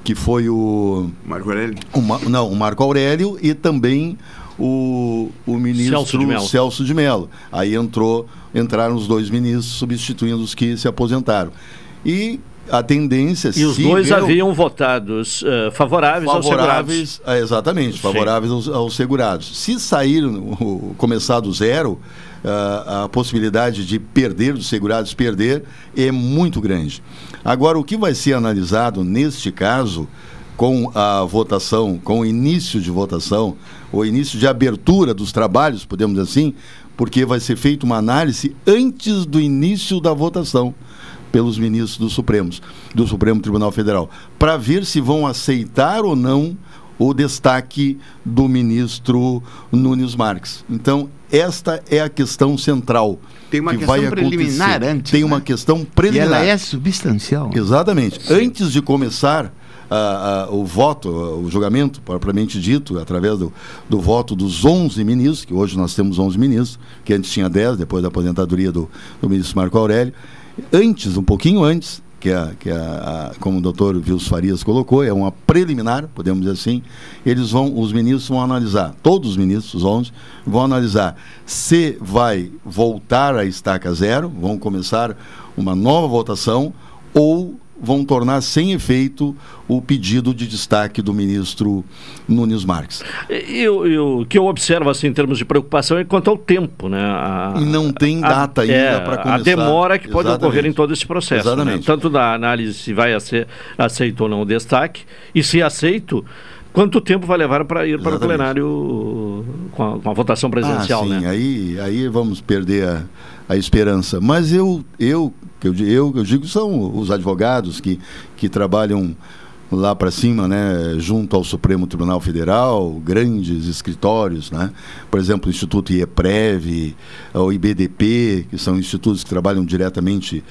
Speaker 14: que foi o
Speaker 13: Marco Aurélio,
Speaker 14: o Ma- não, o Marco Aurélio e também o, o ministro
Speaker 2: Celso de Mello.
Speaker 14: Celso de Mello. Aí entrou, entraram os dois ministros substituindo os que se aposentaram. E a tendência
Speaker 2: E os dois
Speaker 14: real-
Speaker 2: haviam votados eh, favoráveis, aos segurados.
Speaker 14: favoráveis, é, exatamente, favoráveis aos, aos segurados. Se sair, o, começar do zero, ah, a possibilidade de perder, dos segurados perder, é muito grande. Agora, o que vai ser analisado neste caso, com a votação, com o início de votação, o início de abertura dos trabalhos, podemos dizer assim, porque vai ser feita uma análise antes do início da votação pelos ministros do Supremos, do Supremo Tribunal Federal, para ver se vão aceitar ou não o destaque do ministro Nunes Marques. Então, esta é a questão central.
Speaker 13: Tem uma
Speaker 14: que
Speaker 13: questão
Speaker 14: vai
Speaker 13: preliminar
Speaker 14: acontecer.
Speaker 13: antes,
Speaker 14: Tem
Speaker 13: né?
Speaker 14: uma questão
Speaker 13: E
Speaker 14: preliminar.
Speaker 13: ela é substancial.
Speaker 14: Exatamente. Antes de começar a, a, o voto, o julgamento propriamente dito, através do, do voto dos 11 ministros, que hoje nós temos 11 ministros, que antes tinha 10, depois da aposentadoria do, do ministro Marco Aurélio. Antes, um pouquinho antes, que, é, que é a, como o doutor Vils Farias colocou, é uma preliminar, podemos dizer assim, eles vão, os ministros vão analisar, todos os ministros, os 11, vão analisar se vai voltar a estaca zero, vão começar uma nova votação, ou vão tornar sem efeito o pedido de destaque do ministro Nunes Marques.
Speaker 2: E, o que eu observo assim, em termos de preocupação é quanto ao tempo. Né? A,
Speaker 14: e não tem data a, ainda é, para começar.
Speaker 2: A demora que pode Exatamente. ocorrer em todo esse processo. Né?
Speaker 14: Exatamente. Né?
Speaker 2: Tanto da análise se vai ser aceito ou não o destaque, e se aceito, quanto tempo vai levar para ir Exatamente. para o plenário com a, com a votação presidencial.
Speaker 14: Ah, sim,
Speaker 2: né?
Speaker 14: aí, aí vamos perder a, a esperança. Mas eu, eu que eu, eu, eu digo são os advogados que, que trabalham lá para cima, né, junto ao Supremo Tribunal Federal, grandes escritórios, né? Por exemplo, o Instituto IEPREV, o IBDP, que são institutos que trabalham diretamente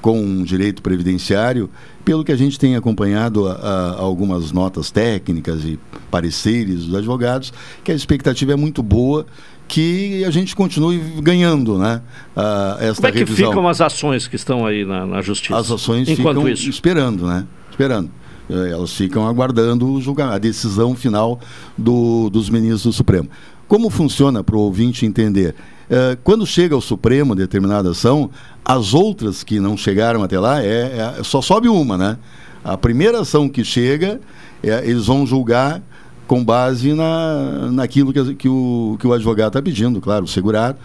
Speaker 14: com direito previdenciário, pelo que a gente tem acompanhado a, a, algumas notas técnicas e pareceres dos advogados, que a expectativa é muito boa que a gente continue ganhando, né? Uh, esta
Speaker 2: Como é que
Speaker 14: revisão.
Speaker 2: ficam as ações que estão aí na, na justiça?
Speaker 14: As ações Enquanto ficam isso? esperando, né? Esperando. Eh, elas ficam aguardando a decisão final do, dos ministros do Supremo. Como funciona para o ouvinte entender? Uh, quando chega ao Supremo determinada ação, as outras que não chegaram até lá, é, é só sobe uma, né? A primeira ação que chega, é, eles vão julgar com base na, naquilo que, que, o, que o advogado está pedindo, claro, o segurado.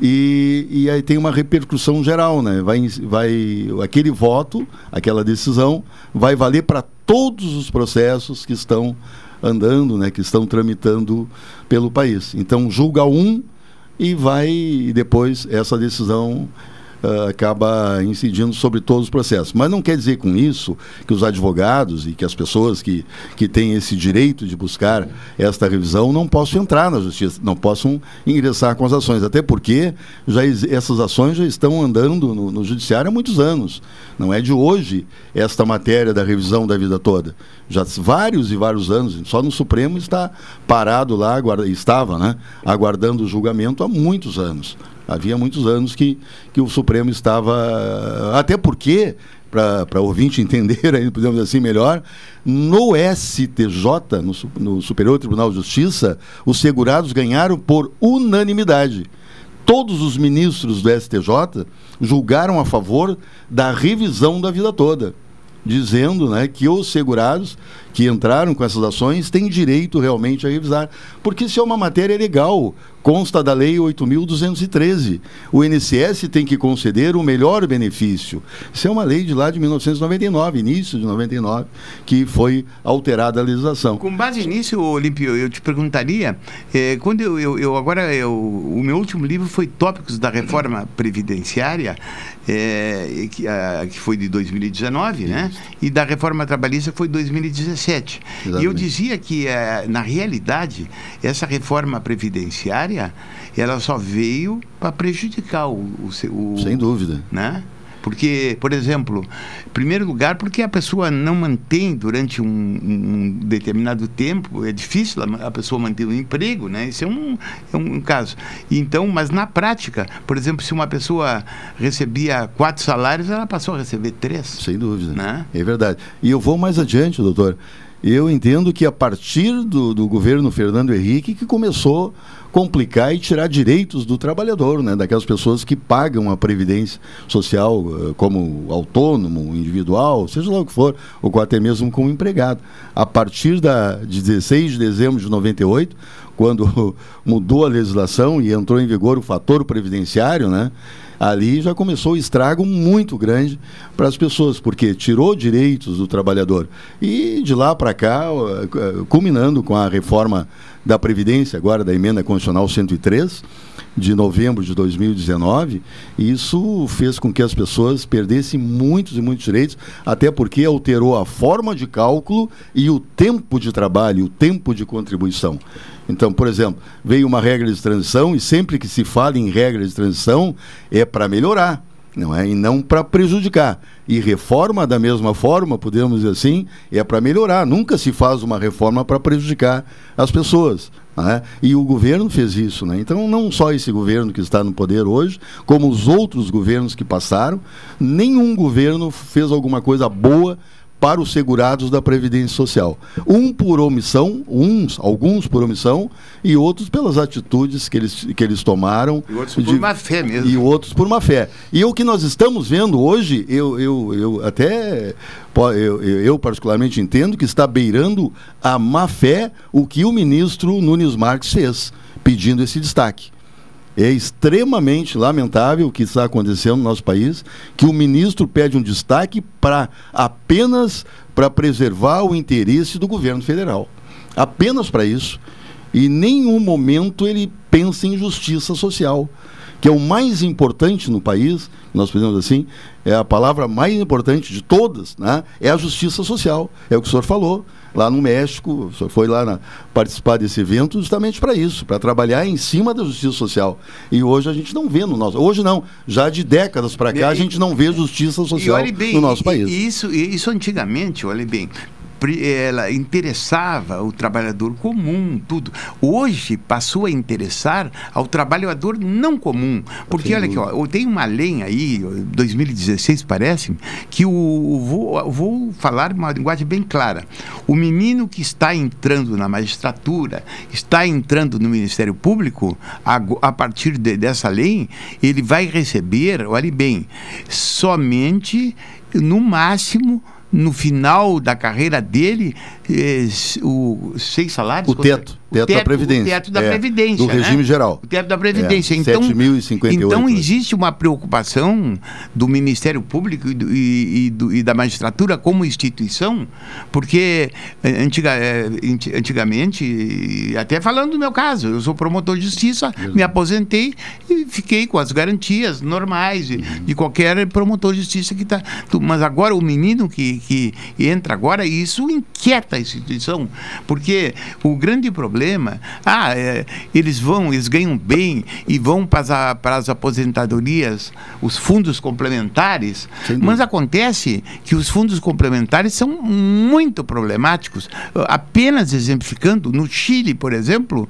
Speaker 14: E, e aí tem uma repercussão geral, né? Vai, vai, aquele voto, aquela decisão, vai valer para todos os processos que estão andando, né? Que estão tramitando pelo país. Então julga um e vai e depois essa decisão uh, acaba incidindo sobre todos os processos. Mas não quer dizer com isso que os advogados e que as pessoas que, que têm esse direito de buscar esta revisão não possam entrar na justiça, não possam ingressar com as ações, até porque já, essas ações já estão andando no, no judiciário há muitos anos. Não é de hoje esta matéria da revisão da vida toda. Já vários e vários anos, só no Supremo está parado lá, aguarda, estava né, aguardando o julgamento há muitos anos. Havia muitos anos que, que o Supremo estava. Até porque, para ouvinte entender, aí, podemos assim melhor, no STJ, no, no Superior Tribunal de Justiça, os segurados ganharam por unanimidade. Todos os ministros do STJ julgaram a favor da revisão da vida toda dizendo né, que os segurados que entraram com essas ações têm direito realmente a revisar. Porque isso é uma matéria legal, consta da Lei 8.213. O INSS tem que conceder o melhor benefício. Isso é uma lei de lá de 1999, início de 99, que foi alterada a legislação.
Speaker 13: Com base nisso, Olímpio, eu te perguntaria, eh, quando eu, eu, eu agora, eu, o meu último livro foi Tópicos da Reforma Previdenciária, é, que, a, que, foi de 2019, né? Isso. né? E da reforma trabalhista foi 2017. Exatamente. E eu dizia que, é, na realidade, essa reforma previdenciária, ela só veio para prejudicar o, o, o,
Speaker 14: Sem dúvida.
Speaker 13: Né? Porque, por exemplo, em primeiro lugar, porque a pessoa não mantém durante um, um determinado tempo, é difícil a, a, pessoa manter um emprego, né? Isso é um, é um caso. Então, mas na prática, por exemplo, se uma pessoa recebia quatro salários, ela passou a receber três.
Speaker 14: Sem dúvida. Né? É verdade. E eu vou mais adiante, doutor. Eu entendo que a partir do, do governo Fernando Henrique que começou complicar e tirar direitos do trabalhador, né? daquelas pessoas que pagam a previdência social eh, como autônomo, individual, seja lá o que for, ou até mesmo como empregado. A partir da, de 16 de dezembro de 98, quando mudou a legislação e entrou em vigor o fator previdenciário, né? Ali já começou o estrago muito grande para as pessoas, porque tirou direitos do trabalhador. E de lá para cá, culminando com a reforma da Previdência, agora da emenda constitucional 103, de novembro de 2019, isso fez com que as pessoas perdessem muitos e muitos direitos, até porque alterou a forma de cálculo e o tempo de trabalho, o tempo de contribuição. Então, por exemplo, veio uma regra de transição e sempre que se fala em regra de transição é para melhorar. Não é? E não para prejudicar. E reforma da mesma forma, podemos dizer assim, é para melhorar. Nunca se faz uma reforma para prejudicar as pessoas. Né? E o governo fez isso. Né? Então, não só esse governo que está no poder hoje, como os outros governos que passaram, nenhum governo fez alguma coisa boa para os segurados da Previdência Social. Um por omissão, uns, alguns por omissão, e outros pelas atitudes que eles, que eles tomaram.
Speaker 13: E outros por má fé mesmo.
Speaker 14: E outros por má fé. E o que nós estamos vendo hoje, eu, eu, eu até eu, eu, particularmente entendo que está beirando a má fé o que o ministro Nunes Marques fez, pedindo esse destaque. É extremamente lamentável o que está acontecendo no nosso país, que o ministro pede um destaque para apenas para preservar o interesse do governo federal. Apenas para isso. E nenhum momento ele pensa em justiça social, que é o mais importante no país, nós podemos assim, é a palavra mais importante de todas, né? É a justiça social. É o que o senhor falou lá no México, foi lá na, participar desse evento justamente para isso, para trabalhar em cima da justiça social. E hoje a gente não vê no nosso. Hoje não, já de décadas para cá, a gente não vê justiça social bem, no nosso país.
Speaker 13: Isso, isso antigamente, olha bem, ela interessava o trabalhador comum, tudo. Hoje passou a interessar ao trabalhador não comum. Porque, olha aqui, ó, tem uma lei aí, 2016 parece, que o, vou, vou falar uma linguagem bem clara. O menino que está entrando na magistratura, está entrando no Ministério Público, a, a partir de, dessa lei, ele vai receber, olhe bem, somente no máximo no final da carreira dele, eh, o seis salários?
Speaker 14: O teto, o teto, teto, da Previdência.
Speaker 13: O teto da é, Previdência.
Speaker 14: Do né? regime geral.
Speaker 13: O teto da Previdência.
Speaker 14: É,
Speaker 13: então,
Speaker 14: 7.058.
Speaker 13: Então, existe uma preocupação do Ministério Público e, do, e, e, do, e, da magistratura como instituição, porque eh, antiga, eh, antigamente, até falando do meu caso, eu sou promotor de justiça, me aposentei e fiquei com as garantias normais de, uhum. de qualquer promotor de justiça que está. Mas agora o menino que, que entra agora, isso inquieta a instituição, porque o grande problema, ah, é, eles vão, eles ganham bem e vão para, para as aposentadorias, os fundos complementares, mas acontece que os fundos complementares são muito problemáticos. Apenas exemplificando, no Chile, por exemplo,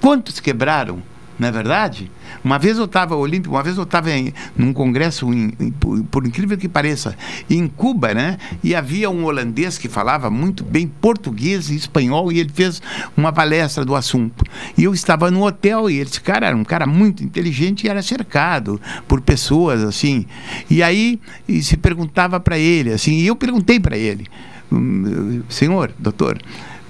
Speaker 13: quantos quebraram? Não é verdade? Uma vez eu estava olímpico, uma vez eu estava num congresso, em, em, por, por, incrível que pareça, em Cuba, né? E havia um holandês que falava muito bem português e espanhol e ele fez uma palestra do assunto. E eu estava no hotel e esse cara era um cara muito inteligente e era cercado por pessoas assim. E aí e se perguntava para ele assim, e eu perguntei para ele, hum, senhor, doutor,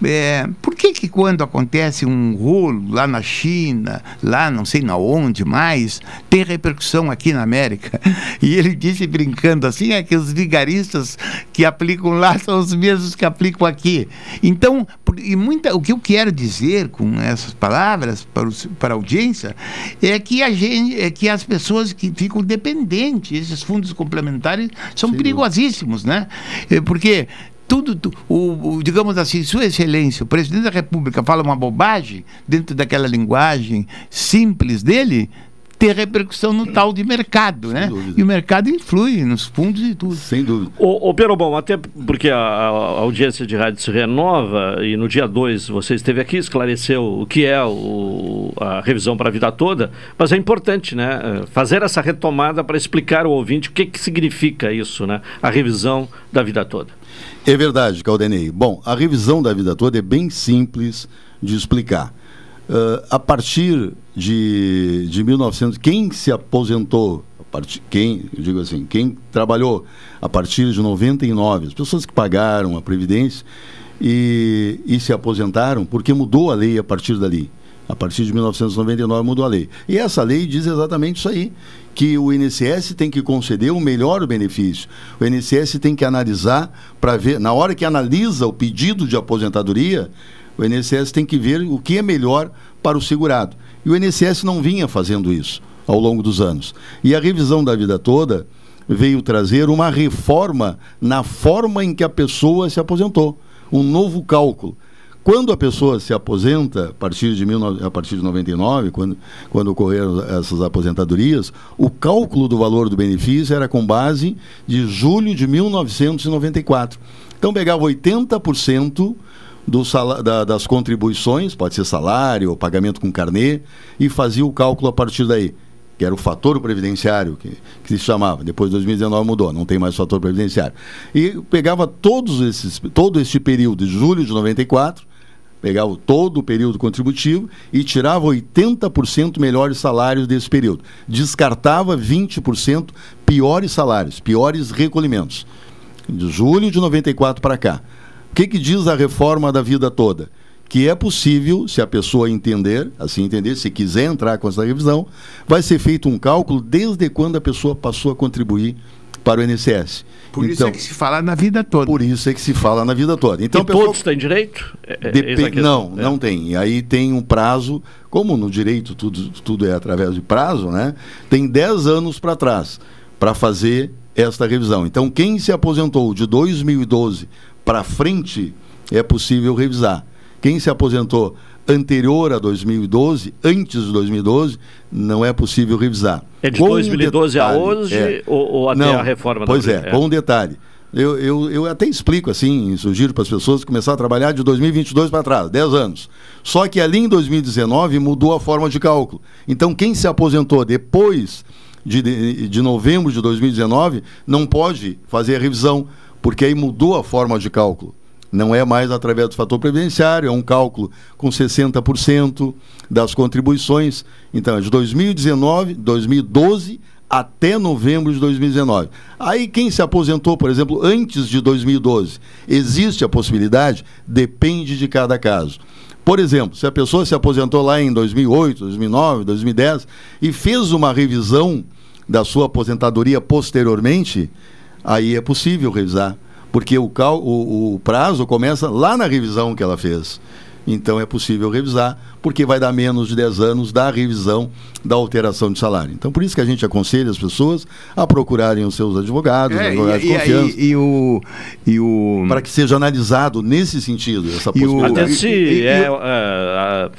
Speaker 13: é, por que que quando acontece um rolo lá na China, lá não sei na onde mais, tem repercussão aqui na América? E ele disse brincando assim, é que os vigaristas que aplicam lá são os mesmos que aplicam aqui. Então, e muita, o que eu quero dizer com essas palavras para, o, para a audiência é que a gente, é que as pessoas que ficam dependentes, esses fundos complementares são Sim. perigosíssimos, né? É, porque tudo, o, o, digamos assim, Sua Excelência, o presidente da República fala uma bobagem dentro daquela linguagem simples dele, ter repercussão no tal de mercado, Sem né? Dúvida. E o mercado influi nos fundos e tudo.
Speaker 14: Sem dúvida.
Speaker 2: Ô, ô Perobão, até porque a, a, audiência de rádio se renova e no dia 2 você esteve aqui, esclareceu o que é o, a revisão para a vida toda, mas é importante, né? Fazer essa retomada para explicar ao ouvinte o que, que significa isso, né? A revisão da vida toda.
Speaker 14: É verdade, Caldenei. Bom, a revisão da vida toda é bem simples de explicar. Uh, a partir de, de 1900, quem se aposentou, partir, quem, digo assim, quem trabalhou a partir de 99, as pessoas que pagaram a Previdência e, e se aposentaram, porque mudou a lei a partir dali. A partir de 1999 mudou a lei. E essa lei diz exatamente isso aí, que o INSS tem que conceder o melhor benefício. O INSS tem que analisar para ver, na hora que analisa o pedido de aposentadoria, o INSS tem que ver o que é melhor para o segurado. E o INSS não vinha fazendo isso ao longo dos anos. E a revisão da vida toda veio trazer uma reforma na forma em que a pessoa se aposentou, um novo cálculo Quando a pessoa se aposenta, a partir de, 19, a partir de 99, quando, quando ocorreram essas aposentadorias, o cálculo do valor do benefício era com base de julho de 1994. Então pegava 80% do da, das contribuições, pode ser salário ou pagamento com carnê, e fazia o cálculo a partir daí que era o fator previdenciário, que, que se chamava. Depois de 2019 mudou, não tem mais fator previdenciário. E pegava todos esses, todo este período, de julho de 94, pegava todo o período contributivo e tirava 80% melhores salários desse período. Descartava 20% piores salários, piores recolhimentos. De julho de 94 para cá. O que, que diz a reforma da vida toda? que é possível, se a pessoa entender, assim entender, se quiser entrar com essa revisão, vai ser feito um cálculo desde quando a pessoa passou a contribuir para o INSS.
Speaker 13: Por então, isso é que se fala na vida toda.
Speaker 14: Por isso é que se fala na vida toda. Então,
Speaker 2: e pessoa, todos têm direito?
Speaker 14: É, é não, é. não tem. E aí tem um prazo, como no direito tudo, tudo é através de prazo, né? Tem 10 anos para trás para fazer esta revisão. Então, quem se aposentou de 2012 para frente, é possível revisar. Quem se aposentou anterior a 2012, antes de 2012, não é possível revisar.
Speaker 2: É de com 2012 detalhe, a hoje é, ou, ou, até
Speaker 14: não,
Speaker 2: a reforma
Speaker 14: Pois é, é, com um detalhe. Eu, eu, eu até explico assim, sugiro para as pessoas começar a trabalhar de 2022 para trás, 10 anos. Só que ali em 2019 mudou a forma de cálculo. Então, quem se aposentou depois de, de, de novembro de 2019 não pode fazer a revisão, porque aí mudou a forma de cálculo. Não é mais através do fator previdenciário, é um cálculo com 60% das contribuições. Então, é de 2019, 2012 até novembro de 2019. Aí, quem se aposentou, por exemplo, antes de 2012, existe a possibilidade? Depende de cada caso. Por exemplo, se a pessoa se aposentou lá em 2008, 2009, 2010 e fez uma revisão da sua aposentadoria posteriormente, aí é possível revisar porque o, cal, o, o prazo começa lá na revisão que ela fez. Então é possível revisar, porque vai dar menos de 10 anos da revisão da alteração de salário. Então por isso que a gente aconselha as pessoas a procurarem os seus advogados, é, advogados
Speaker 13: e,
Speaker 14: de confiança.
Speaker 13: E, e, o, e o...
Speaker 14: Para que seja analisado nesse sentido, essa
Speaker 2: possibilidade. Até se é, é,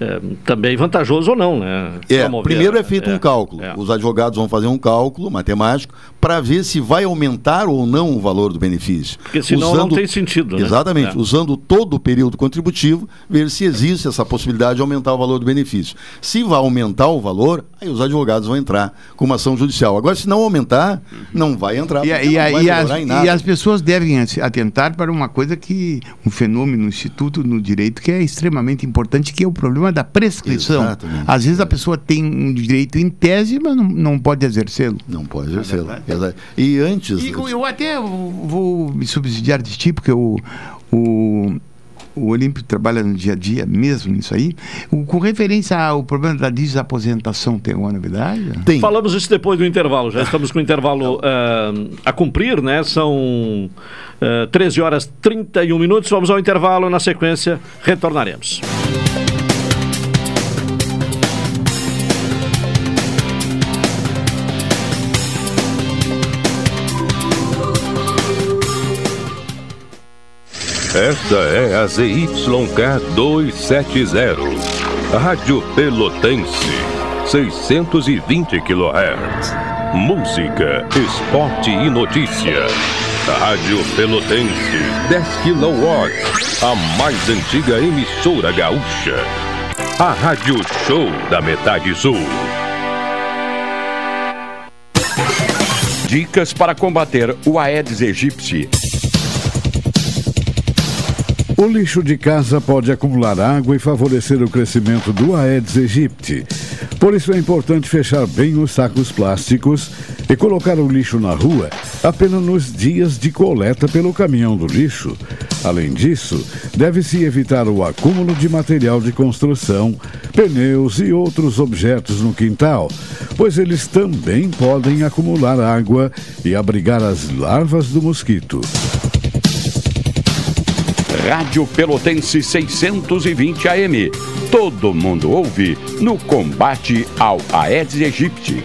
Speaker 2: é, também vantajoso ou não, né?
Speaker 14: É, primeiro é feito é, um cálculo. É. Os advogados vão fazer um cálculo matemático para ver se vai aumentar ou não o valor do benefício.
Speaker 2: Porque senão usando, não tem sentido. Né?
Speaker 14: Exatamente. É. Usando todo o período contributivo, ver se existe essa possibilidade de aumentar o valor do benefício. Se vai aumentar o valor, aí os advogados vão entrar com uma ação judicial. Agora, se não aumentar, não vai entrar.
Speaker 13: E, e, e, as, e as pessoas devem atentar para uma coisa que, um fenômeno no Instituto no Direito que é extremamente importante, que é o problema da prescrição. Exatamente. Às vezes a pessoa tem um direito em tese, mas não, não pode exercê-lo.
Speaker 14: Não pode exercê-lo. É e antes.
Speaker 13: E, eu até vou me subsidiar desse tipo, porque o, o, o Olímpio trabalha no dia a dia mesmo nisso aí. O, com referência ao problema da desaposentação, tem alguma novidade?
Speaker 2: Tem. Falamos isso depois do intervalo. Já estamos com o intervalo uh, a cumprir, né? São uh, eh, 13 horas 31 minutos. Vamos ao intervalo. Na sequência, retornaremos.
Speaker 16: Esta é a ZYK 270, Rádio Pelotense, 620 kHz. Música, esporte e notícia. Rádio Pelotense, 10 kW, a mais antiga emissora gaúcha. A Rádio Show da Metade Sul.
Speaker 10: Dicas para combater o Aedes aegypti.
Speaker 11: O lixo de casa pode acumular água e favorecer o crescimento do Aedes aegypti. Por isso é importante fechar bem os sacos plásticos e colocar o lixo na rua apenas nos dias de coleta pelo caminhão do lixo. Além disso, deve-se evitar o acúmulo de material de construção, pneus e outros objetos no quintal, pois eles também podem acumular água e abrigar as larvas do mosquito.
Speaker 10: Rádio Pelotense 620 AM. Todo mundo ouve no combate ao Aedes aegypti.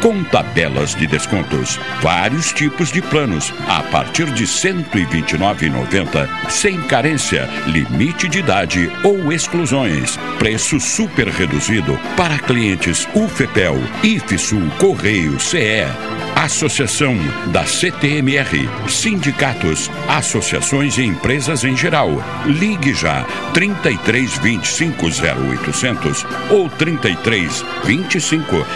Speaker 10: com tabelas de descontos, vários tipos de planos a partir de R$ 129,90 sem carência, limite de idade ou exclusões. Preço super reduzido para clientes UFEPEL, IFSUL, Correio, CE. Associação da CTMR, sindicatos, associações e empresas em geral. Ligue já 33 25 0800 ou 33 25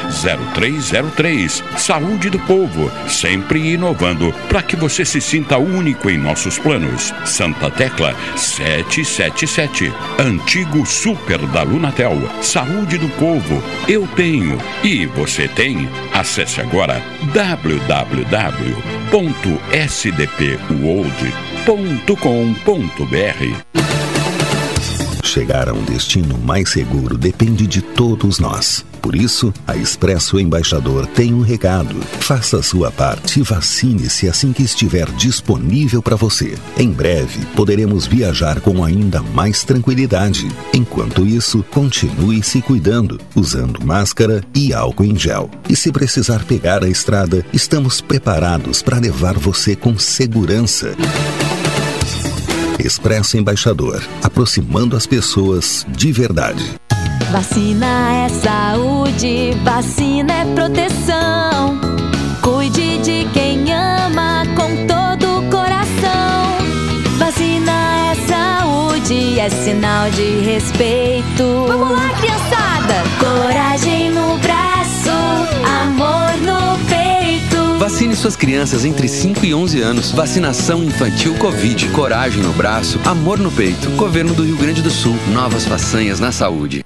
Speaker 10: 0303. Saúde do povo, sempre inovando para que você se sinta único em nossos planos. Santa Tecla 777. Antigo Super da Lunatel. Saúde do povo, eu tenho e você tem. Acesse agora www.sdpworld.com.br.
Speaker 1: Chegar a um destino mais seguro depende de todos nós. Por isso, a Expresso Embaixador tem um recado. Faça a sua parte e vacine-se assim que estiver disponível para você. Em breve, poderemos viajar com ainda mais tranquilidade. Enquanto isso, continue se cuidando, usando máscara e álcool em gel. E se precisar pegar a estrada, estamos preparados para levar você com segurança. Expresso Embaixador, aproximando as pessoas de verdade.
Speaker 8: Vacina é saúde, vacina é proteção. Cuide de quem ama com todo o coração. Vacina é saúde, é sinal de respeito. Vamos lá, criançada! Coragem no braço, amor no peito.
Speaker 9: Vacine suas crianças entre 5 e 11 anos. Vacinação infantil Covid. Coragem no braço, amor no peito. Governo do Rio Grande do Sul. Novas façanhas na saúde.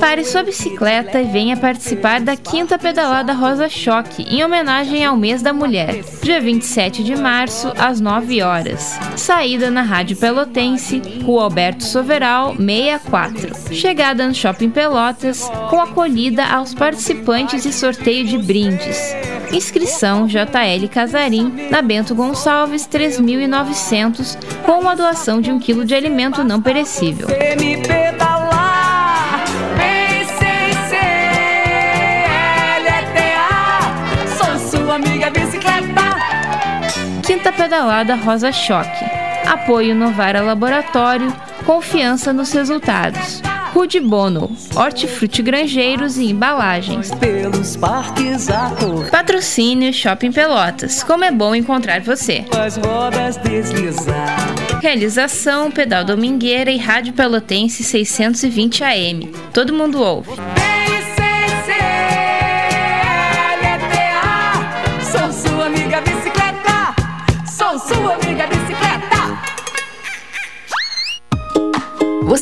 Speaker 4: Prepare sua bicicleta e venha participar da quinta pedalada Rosa Choque, em homenagem ao mês da mulher, dia 27 de março, às 9 horas. Saída na Rádio Pelotense, Rua Alberto Soveral, 64. Chegada no Shopping Pelotas, com acolhida aos participantes e sorteio de brindes. Inscrição JL Casarim, na Bento Gonçalves 3900, com a doação de um quilo de alimento não perecível. Quinta pedalada Rosa Choque. Apoio Novara Laboratório, confiança nos resultados. Rude Bono, Hortifruti Grangeiros e Embalagens.
Speaker 6: Pelos parques a cor,
Speaker 4: Patrocínio Shopping Pelotas. Como é bom encontrar você.
Speaker 6: as rodas deslizar.
Speaker 4: Realização Pedal Domingueira e Rádio Pelotense 620 AM. Todo mundo ouve.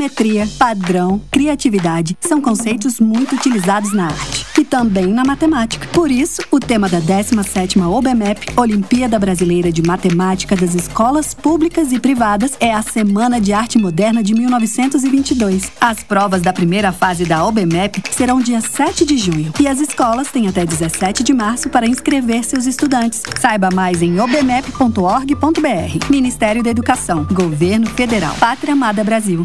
Speaker 17: Simetria, padrão, criatividade são conceitos muito utilizados na arte e também na matemática. Por isso, o tema da 17ª OBMEP, Olimpíada Brasileira de Matemática das Escolas Públicas e Privadas, é a Semana de Arte Moderna de 1922. As provas da primeira fase da OBMEP serão dia 7 de junho e as escolas têm até 17 de março para inscrever seus estudantes. Saiba mais em obmep.org.br. Ministério da Educação, Governo Federal, Pátria Amada Brasil.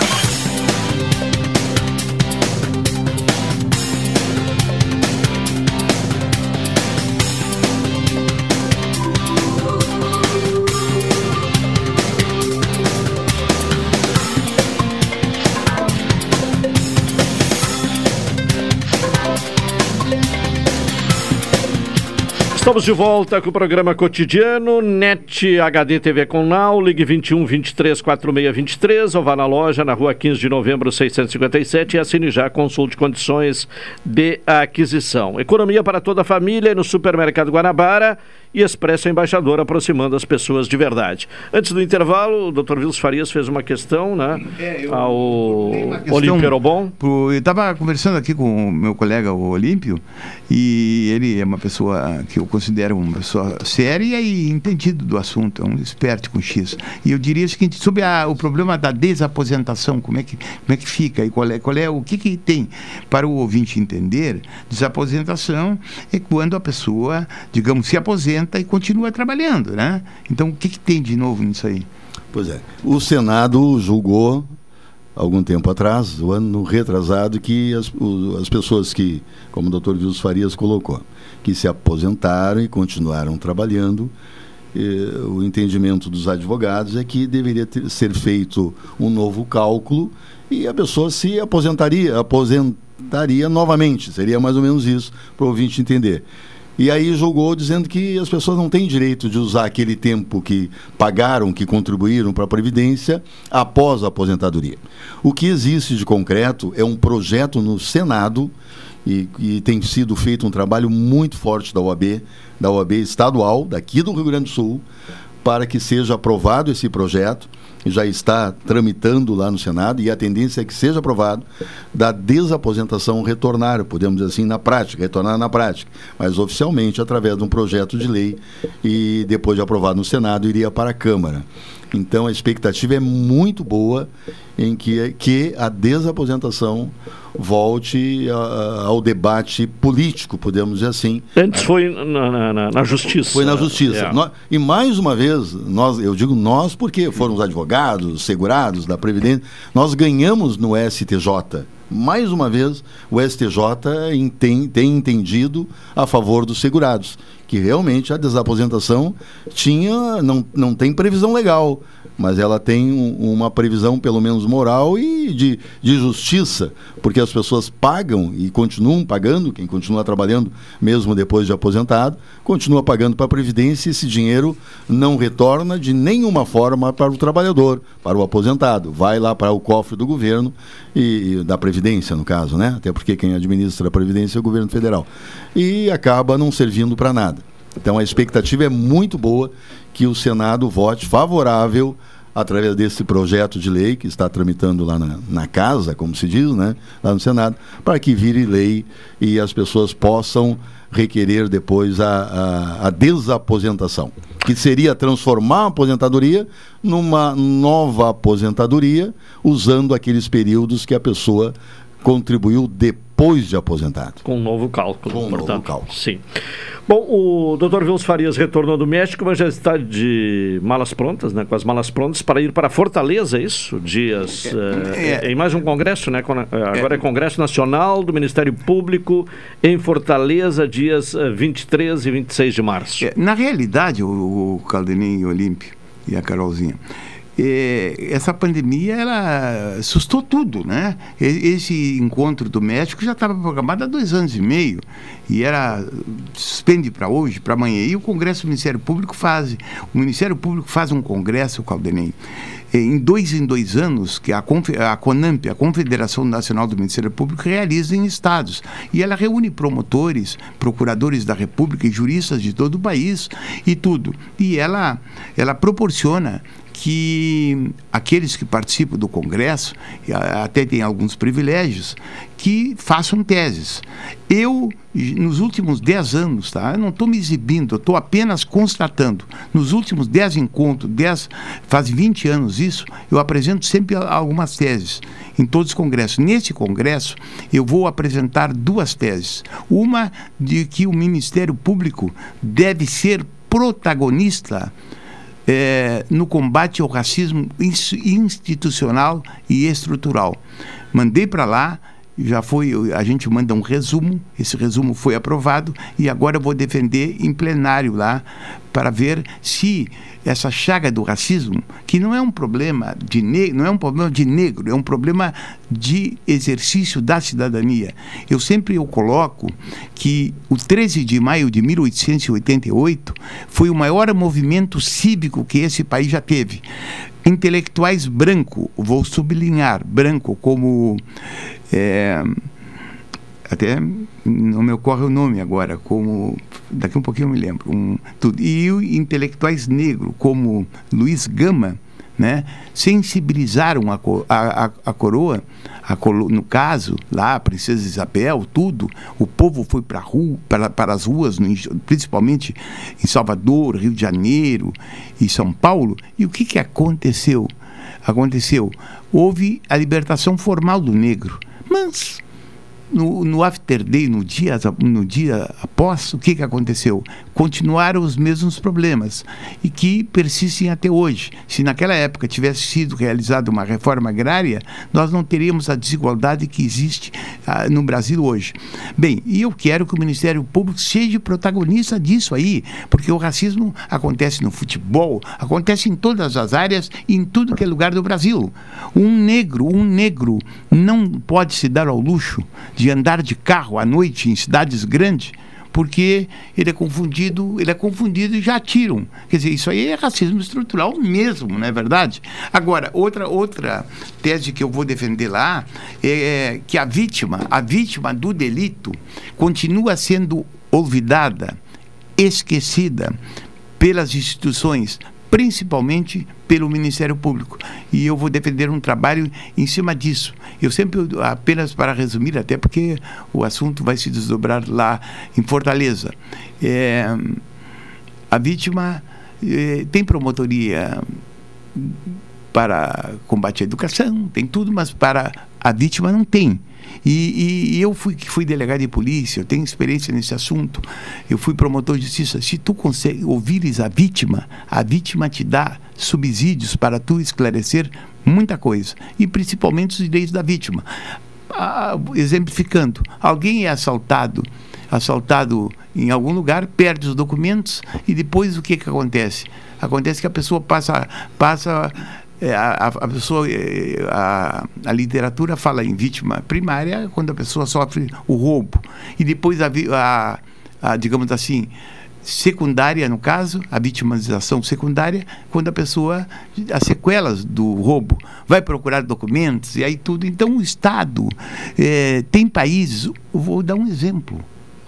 Speaker 2: Estamos de volta com o programa cotidiano, NET HD TV com Now, ligue 21 23 46 23 ou vá na loja na rua 15 de novembro 657 e assine já consulte condições de aquisição. Economia para toda a família no supermercado Guanabara e Expresso Embaixador aproximando as pessoas de verdade. Antes do intervalo, o Dr. Vils Farias fez uma questão, né,
Speaker 13: É, eu-
Speaker 2: ao Olímpio Erobon.
Speaker 13: pro- eu estava conversando aqui com o meu colega, o Olímpio, e ele é uma pessoa que eu considero uma pessoa séria e entendido do assunto, é um esperto com X. E eu diria o seguinte, sobre a- o problema da desaposentação, como é que, como é que fica e qual é, qual é o que, que tem para o ouvinte entender, desaposentação é quando a pessoa, digamos, se aposenta e continua trabalhando, né? Então, o que, que tem de novo nisso aí?
Speaker 14: Pois é. O Senado julgou, algum tempo atrás, o ano retrasado, que as, o- as pessoas que, como o doutor Vilso Farias colocou, que se aposentaram e continuaram trabalhando, o entendimento dos advogados é que deveria ter- ser feito um novo cálculo e a pessoa se aposentaria, aposentaria novamente. Seria mais ou menos isso para o ouvinte entender. E aí julgou dizendo que as pessoas não têm direito de usar aquele tempo que pagaram, que contribuíram para a Previdência após a aposentadoria. O que existe de concreto é um projeto no Senado e, e tem sido feito um trabalho muito forte da OAB, da OAB estadual, daqui do Rio Grande do Sul, para que seja aprovado esse projeto, já está tramitando lá no Senado, e a tendência é que seja aprovado, da desaposentação retornar, podemos dizer assim, na prática, retornar na prática, mas oficialmente através de um projeto de lei e depois de aprovado no Senado, iria para a Câmara. Então a expectativa é muito boa em que, que a desaposentação volte a- ao debate político, podemos dizer assim,
Speaker 2: Antes foi na, na- na- na justiça.
Speaker 14: foi na justiça.
Speaker 2: É.
Speaker 14: E mais uma vez, nós, eu digo nós porque foram os advogados, segurados da Previdência, nós ganhamos no STJ. Mais uma vez, o STJ enten- tem entendido a favor dos segurados, que realmente a desaposentação tinha, não, não tem previsão legal, mas ela tem um- uma previsão, pelo menos moral e de, de justiça, porque as pessoas pagam e continuam pagando, quem continua trabalhando mesmo depois de aposentado, continua pagando para a Previdência e esse dinheiro não retorna de nenhuma forma para o trabalhador, para o aposentado. Vai lá para o cofre do governo e, e da Previdência, no caso, né? Até porque quem administra a Previdência é o governo federal. E acaba não servindo para nada. Então a expectativa é muito boa que o Senado vote favorável através desse projeto de lei que está tramitando lá na, na casa, como se diz, né, lá no Senado, para que vire lei e as pessoas possam requerer depois a, a, a desaposentação, que seria transformar a aposentadoria numa nova aposentadoria, usando aqueles períodos que a pessoa contribuiu depois de aposentado.
Speaker 2: Com um novo cálculo.
Speaker 14: Com um novo cálculo.
Speaker 2: Sim. Bom, o Dr. Vils Farias retornou do México, mas já está de malas prontas, né? Com as malas prontas para ir para Fortaleza, é isso? Dias. eh, em mais um congresso, né? Eh, Agora é Congresso Nacional do Ministério Público em Fortaleza, dias eh, 23 e 26 de março.
Speaker 13: É, Na realidade, o, o Caldenim e o Olímpio e a Carolzinha, é, essa pandemia ela assustou tudo, né? Esse encontro do México já estava programado há dois anos e meio e era suspende para hoje, para amanhã. E o Congresso do Ministério Público faz, o Ministério Público faz um congresso, Caldenim, em dois em dois anos que a, a CONAMP, a Confederação Nacional do Ministério Público, realiza em estados. E ela reúne promotores, procuradores da República e juristas de todo o país e tudo. E ela, ela proporciona que aqueles que participam do Congresso, até têm alguns privilégios, que façam teses. Eu, nos últimos 10 anos, tá? eu não estou me exibindo, estou apenas constatando. Nos últimos 10 encontros, 10, faz 20 anos isso, eu apresento sempre algumas teses em todos os congressos. Nesse congresso, eu vou apresentar duas teses. Uma de que o Ministério Público deve ser protagonista é, no combate ao racismo institucional e estrutural. Mandei para lá, já foi, a gente manda um resumo, esse resumo foi aprovado e agora eu vou defender em plenário lá para ver se essa chaga do racismo, que não é um problema de negro, não é um problema de negro, é um problema de exercício da cidadania. Eu sempre eu coloco que o 13 de maio de 1888 foi o maior movimento cívico que esse país já teve. Intelectuais branco, vou sublinhar branco como é, até não me ocorre o nome agora, como daqui um pouquinho eu me lembro, um, tudo. e intelectuais negros como Luiz Gama, né, sensibilizaram a, a, a coroa, a coro, no caso, lá, a Princesa Isabel, tudo, o povo foi para rua, para, para as ruas, no, principalmente em Salvador, Rio de Janeiro e São Paulo, e o que, que aconteceu? Aconteceu, houve a libertação formal do negro, mas no, no after day, no dia, no dia após, o que, que aconteceu? Continuaram os mesmos problemas e que persistem até hoje. Se naquela época tivesse sido realizada uma reforma agrária, nós não teríamos a desigualdade que existe ah, no Brasil hoje. Bem, e eu quero que o Ministério Público seja protagonista disso aí, porque o racismo acontece no futebol, acontece em todas as áreas em tudo que é lugar do Brasil. Um negro, um negro não pode se dar ao luxo de andar de carro à noite em cidades grandes, porque ele é confundido, ele é confundido e já atiram. Quer dizer, isso aí é racismo estrutural mesmo, não é verdade? Agora, outra outra tese que eu vou defender lá é que a vítima, a vítima do delito continua sendo olvidada, esquecida pelas instituições, principalmente pelo Ministério Público. E eu vou defender um trabalho em cima disso. Eu sempre, apenas para resumir, até porque o assunto vai se desdobrar lá em Fortaleza. É, a vítima é, tem promotoria para combate à educação, tem tudo, mas para a vítima não tem. E, e, eu fui, fui delegado de polícia, eu tenho experiência nesse assunto, eu fui promotor de justiça. Se tu consegue ouvires a vítima, a vítima te dá subsídios para tu esclarecer muita coisa, e principalmente os direitos da vítima. Ah, exemplificando, alguém é assaltado, assaltado em algum lugar, perde os documentos e depois o que, que acontece? Acontece que a pessoa passa, passa a, a, pessoa, é, a, a, literatura fala em vítima primária quando a pessoa sofre o roubo. E depois a, a, digamos assim, secundária, no caso, a vitimização secundária, quando a pessoa, as sequelas do roubo, vai procurar documentos e aí tudo. Então, o Estado é, tem países, vou dar um exemplo,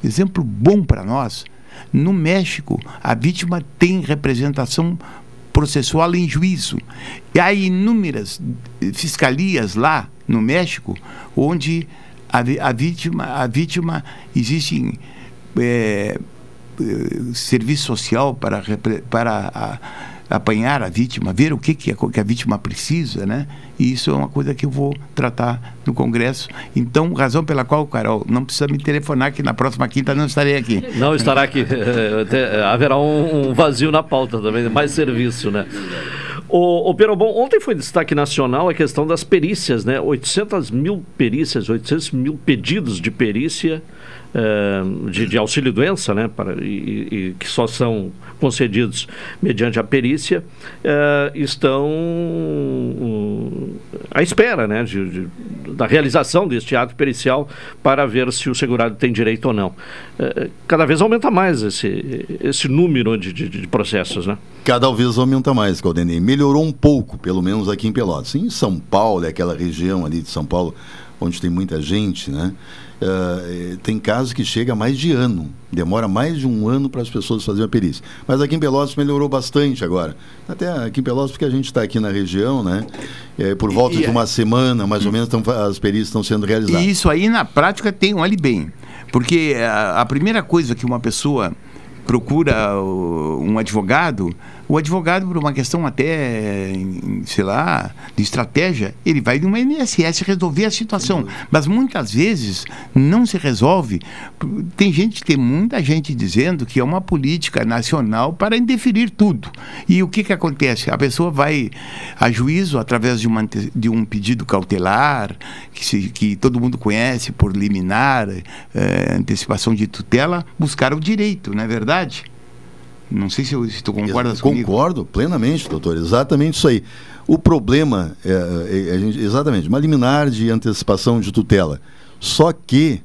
Speaker 13: exemplo bom para nós. No México, a vítima tem representação processual em juízo. E há inúmeras fiscalias lá no México onde a, a vítima, a vítima existe é, serviço social para, para a, apanhar a vítima, ver o que, que, a, que a vítima precisa, né? E isso é uma coisa que eu vou tratar no Congresso. Então, razão pela qual, Carol, não precisa me telefonar que na próxima quinta não estarei aqui.
Speaker 2: Não estará aqui. haverá um, vazio na pauta também, mais serviço, né? O, o Perobon, ontem foi destaque nacional a questão das perícias, né? 800 mil perícias, 800 mil pedidos de perícia de, de auxílio-doença, né? Para, e, e, que só são concedidos mediante a perícia, uh, estão uh, à espera, né? De, de, da realização deste ato pericial para ver se o segurado tem direito ou não. Cada vez aumenta mais esse, esse número de, de, de processos, né?
Speaker 14: Cada vez aumenta mais, Caldenei. Melhorou um pouco, pelo menos aqui em Pelotas. Em São Paulo, é aquela região ali de São Paulo, onde tem muita gente, né? Uh, tem casos que chega mais de ano, demora mais de um ano para as pessoas fazerem a perícia. Mas aqui em Pelotas melhorou bastante agora. Até aqui em Pelotas, porque a gente está aqui na região, né? É, por volta e, de uma semana, mais ou menos, tão, as perícias estão sendo realizadas.
Speaker 13: E isso aí, na prática, tem um ali bem. Porque a, a primeira coisa que uma pessoa procura um advogado o advogado, por uma questão até, sei lá, de estratégia, ele vai no INSS resolver a situação. Mas muitas vezes não se resolve. Tem gente, tem muita gente dizendo que é uma política nacional para indeferir tudo. E o que, que acontece? A pessoa vai a juízo através de, uma, de um pedido cautelar, que, se, que todo mundo conhece por liminar, é, antecipação de tutela, buscar o direito, não é verdade? Não sei se, eu, se tu concordas
Speaker 14: comigo. Concordo plenamente, doutor. Exatamente isso aí. O problema é, é, é exatamente uma liminar de antecipação de tutela. Só que,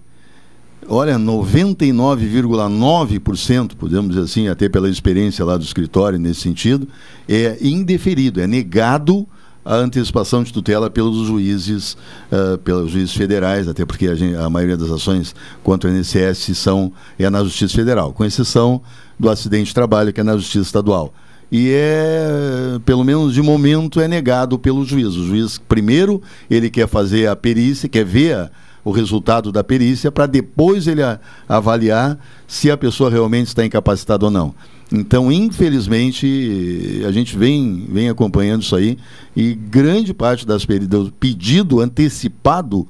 Speaker 14: olha, 99,9%, podemos dizer assim, até pela experiência lá do escritório nesse sentido, é indeferido, é negado a antecipação de tutela pelos juízes, uh, pelos juízes federais, até porque a, gente, a, maioria das ações contra o INSS são é na Justiça Federal, com exceção do acidente de trabalho, que é na Justiça Estadual. E é, pelo menos de momento, é negado pelo juiz. O juiz, primeiro, ele quer fazer a perícia, quer ver a, o resultado da perícia, para depois ele a, avaliar se a pessoa realmente está incapacitada ou não. Então, infelizmente, a gente vem, vem acompanhando isso aí e grande parte das do pedido antecipado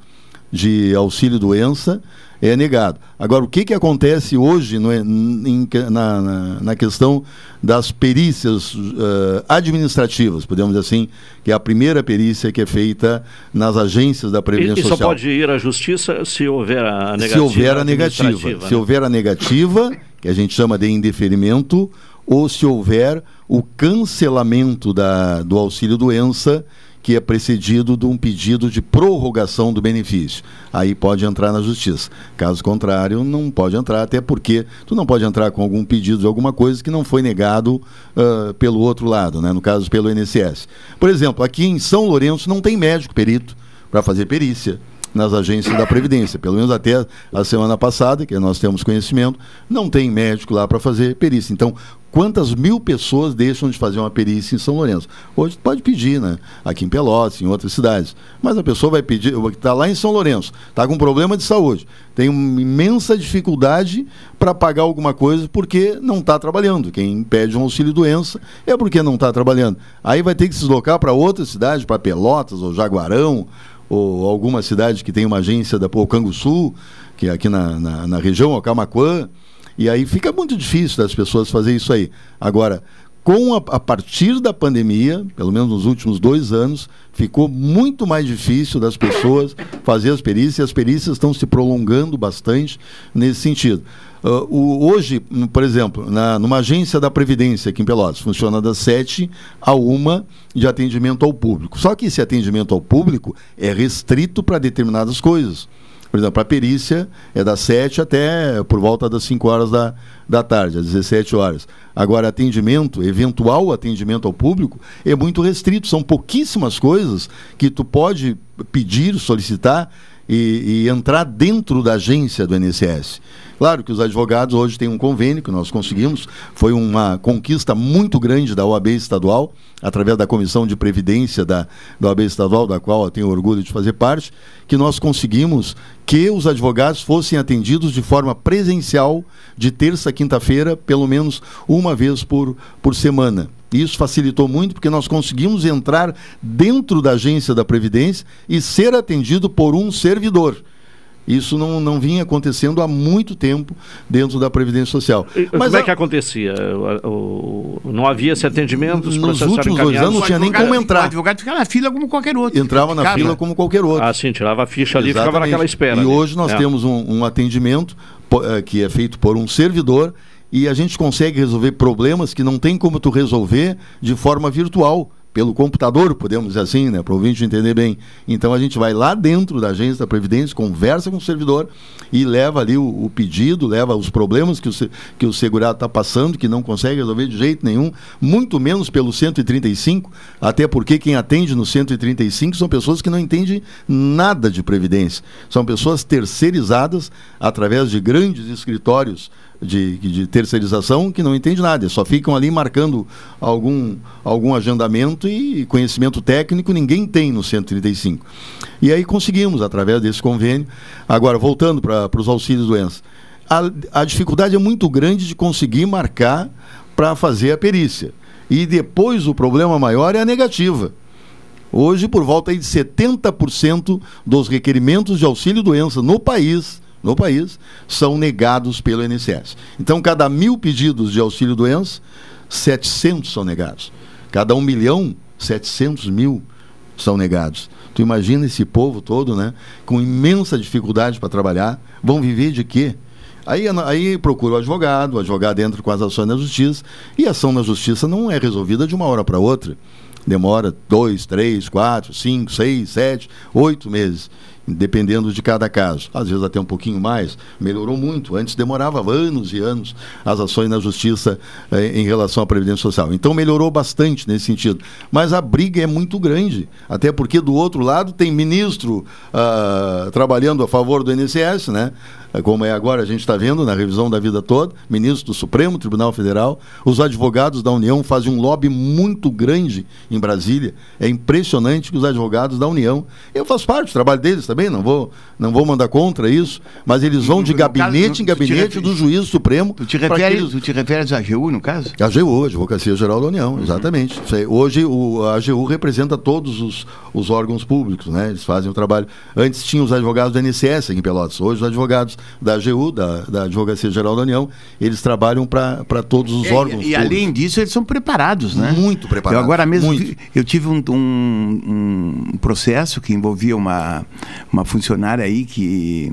Speaker 14: de auxílio doença é negado. Agora, o que, que acontece hoje no, em, na, na, na, questão das perícias uh, administrativas, podemos dizer assim, que é a primeira perícia que é feita nas agências da Previdência
Speaker 2: e, e
Speaker 14: Social.
Speaker 2: só pode ir à justiça se houver a negativa.
Speaker 14: Se houver a negativa. Né? Se houver a negativa, que a gente chama de indeferimento, ou se houver o cancelamento da, do auxílio-doença que é precedido de um pedido de prorrogação do benefício. Aí pode entrar na justiça. Caso contrário, não pode entrar, até porque tu não pode entrar com algum pedido de alguma coisa que não foi negado uh, pelo outro lado, né? no caso pelo INSS. Por exemplo, aqui em São Lourenço não tem médico perito para fazer perícia nas agências da Previdência. Pelo menos até a semana passada, que nós temos conhecimento, não tem médico lá para fazer perícia. Então, quantas mil pessoas deixam de fazer uma perícia em São Lourenço? Hoje pode pedir, né? Aqui em Pelotas, em outras cidades. Mas a pessoa vai pedir, está lá em São Lourenço, está com problema de saúde, tem uma imensa dificuldade para pagar alguma coisa porque não está trabalhando. Quem pede um auxílio doença é porque não está trabalhando. Aí vai ter que se deslocar para outra cidade, para Pelotas ou Jaguarão ou alguma cidade que tem uma agência da Sul, que é aqui na, na, na região, o Camacuã, e aí fica muito difícil das pessoas fazer isso aí. Agora, com a, a, partir da pandemia, pelo menos nos últimos dois anos, ficou muito mais difícil das pessoas fazer as perícias, e as perícias estão se prolongando bastante nesse sentido. Uh, o, hoje, por exemplo, na, numa agência da Previdência aqui em Pelotas, funciona das 7 a 1 de atendimento ao público. Só que esse atendimento ao público é restrito para determinadas coisas. Por exemplo, a perícia é das 7 até por volta das 5 horas da, da tarde, às 17 horas. Agora, atendimento, eventual atendimento ao público, é muito restrito. São pouquíssimas coisas que tu pode pedir, solicitar e, e entrar dentro da agência do INSS. Claro que os advogados hoje têm um convênio que nós conseguimos, foi uma conquista muito grande da OAB estadual, através da Comissão de Previdência da, da OAB estadual, da qual eu tenho orgulho de fazer parte, que nós conseguimos que os advogados fossem atendidos de forma presencial de terça a quinta-feira, pelo menos uma vez por, por semana. Isso facilitou muito porque nós conseguimos entrar dentro da agência da Previdência e ser atendido por um servidor. Isso não, não vinha acontecendo há muito tempo dentro da Previdência Social.
Speaker 2: Mas como é que acontecia? O, o, não havia esse atendimento?
Speaker 14: Nos últimos dois anos não tinha nem como entrar. O
Speaker 13: advogado ficava na fila como qualquer outro.
Speaker 14: Entrava na fila como qualquer outro.
Speaker 2: Ah, sim, tirava a ficha ali e ficava naquela espera.
Speaker 14: E
Speaker 2: ali.
Speaker 14: hoje nós é. temos um, um atendimento eh, que é feito por um servidor e a gente consegue resolver problemas que não tem como tu resolver de forma virtual pelo computador, podemos dizer assim, né, para o ouvinte entender bem. Então a gente vai lá dentro da agência da Previdência, conversa com o servidor e leva ali o, o pedido, leva os problemas que o, que o segurado está passando, que não consegue resolver de jeito nenhum, muito menos pelo 135, até porque quem atende no 135 são pessoas que não entendem nada de Previdência. São pessoas terceirizadas através de grandes escritórios de, de terceirização que não entende nada, só ficam ali marcando algum, algum agendamento e conhecimento técnico ninguém tem no 135. E aí conseguimos, através desse convênio. Agora, voltando para os auxílios doença. A, a dificuldade é muito grande de conseguir marcar para fazer a perícia. E depois o problema maior é a negativa. Hoje, por volta de 70% dos requerimentos de auxílio doença no país no país são negados pelo INSS. Então, cada mil pedidos de auxílio doença, 700 são negados. Cada um milhão, 700 mil são negados. Tu imagina esse povo todo, né? Com imensa dificuldade para trabalhar. Vão viver de quê? Aí, aí procura o advogado, o advogado entra com as ações na justiça, e a ação na justiça não é resolvida de uma hora para outra. Demora dois, três, quatro, cinco, seis, sete, oito meses dependendo de cada caso. Às vezes até um pouquinho mais, melhorou muito. Antes demorava anos e anos as ações na justiça eh, em relação à Previdência Social. Então melhorou bastante nesse sentido. Mas a briga é muito grande, até porque do outro lado tem ministro ah, trabalhando a favor do INSS, né? Como é agora, a gente está vendo na revisão da vida toda, ministro do Supremo Tribunal Federal, os advogados da União fazem um lobby muito grande em Brasília. É impressionante que os advogados da União, eu faço parte do trabalho deles também, não vou, não vou mandar contra isso, mas eles vão de gabinete caso, em gabinete do juiz supremo.
Speaker 13: Tu te, refere, tu te referes à AGU, no caso?
Speaker 14: A AGU, Advocacia Geral da União, uhum. exatamente. Hoje o, a AGU representa todos os, os órgãos públicos, né? Eles fazem o trabalho. Antes tinha os advogados do INSS aqui em Pelotas, hoje os advogados da AGU, da, da Advocacia Geral da União, eles trabalham para todos os
Speaker 13: é,
Speaker 14: órgãos.
Speaker 13: E, e além disso, eles são preparados, né?
Speaker 14: Muito preparados.
Speaker 13: Eu agora mesmo eu tive um, um, um processo que envolvia uma, uma funcionária aí que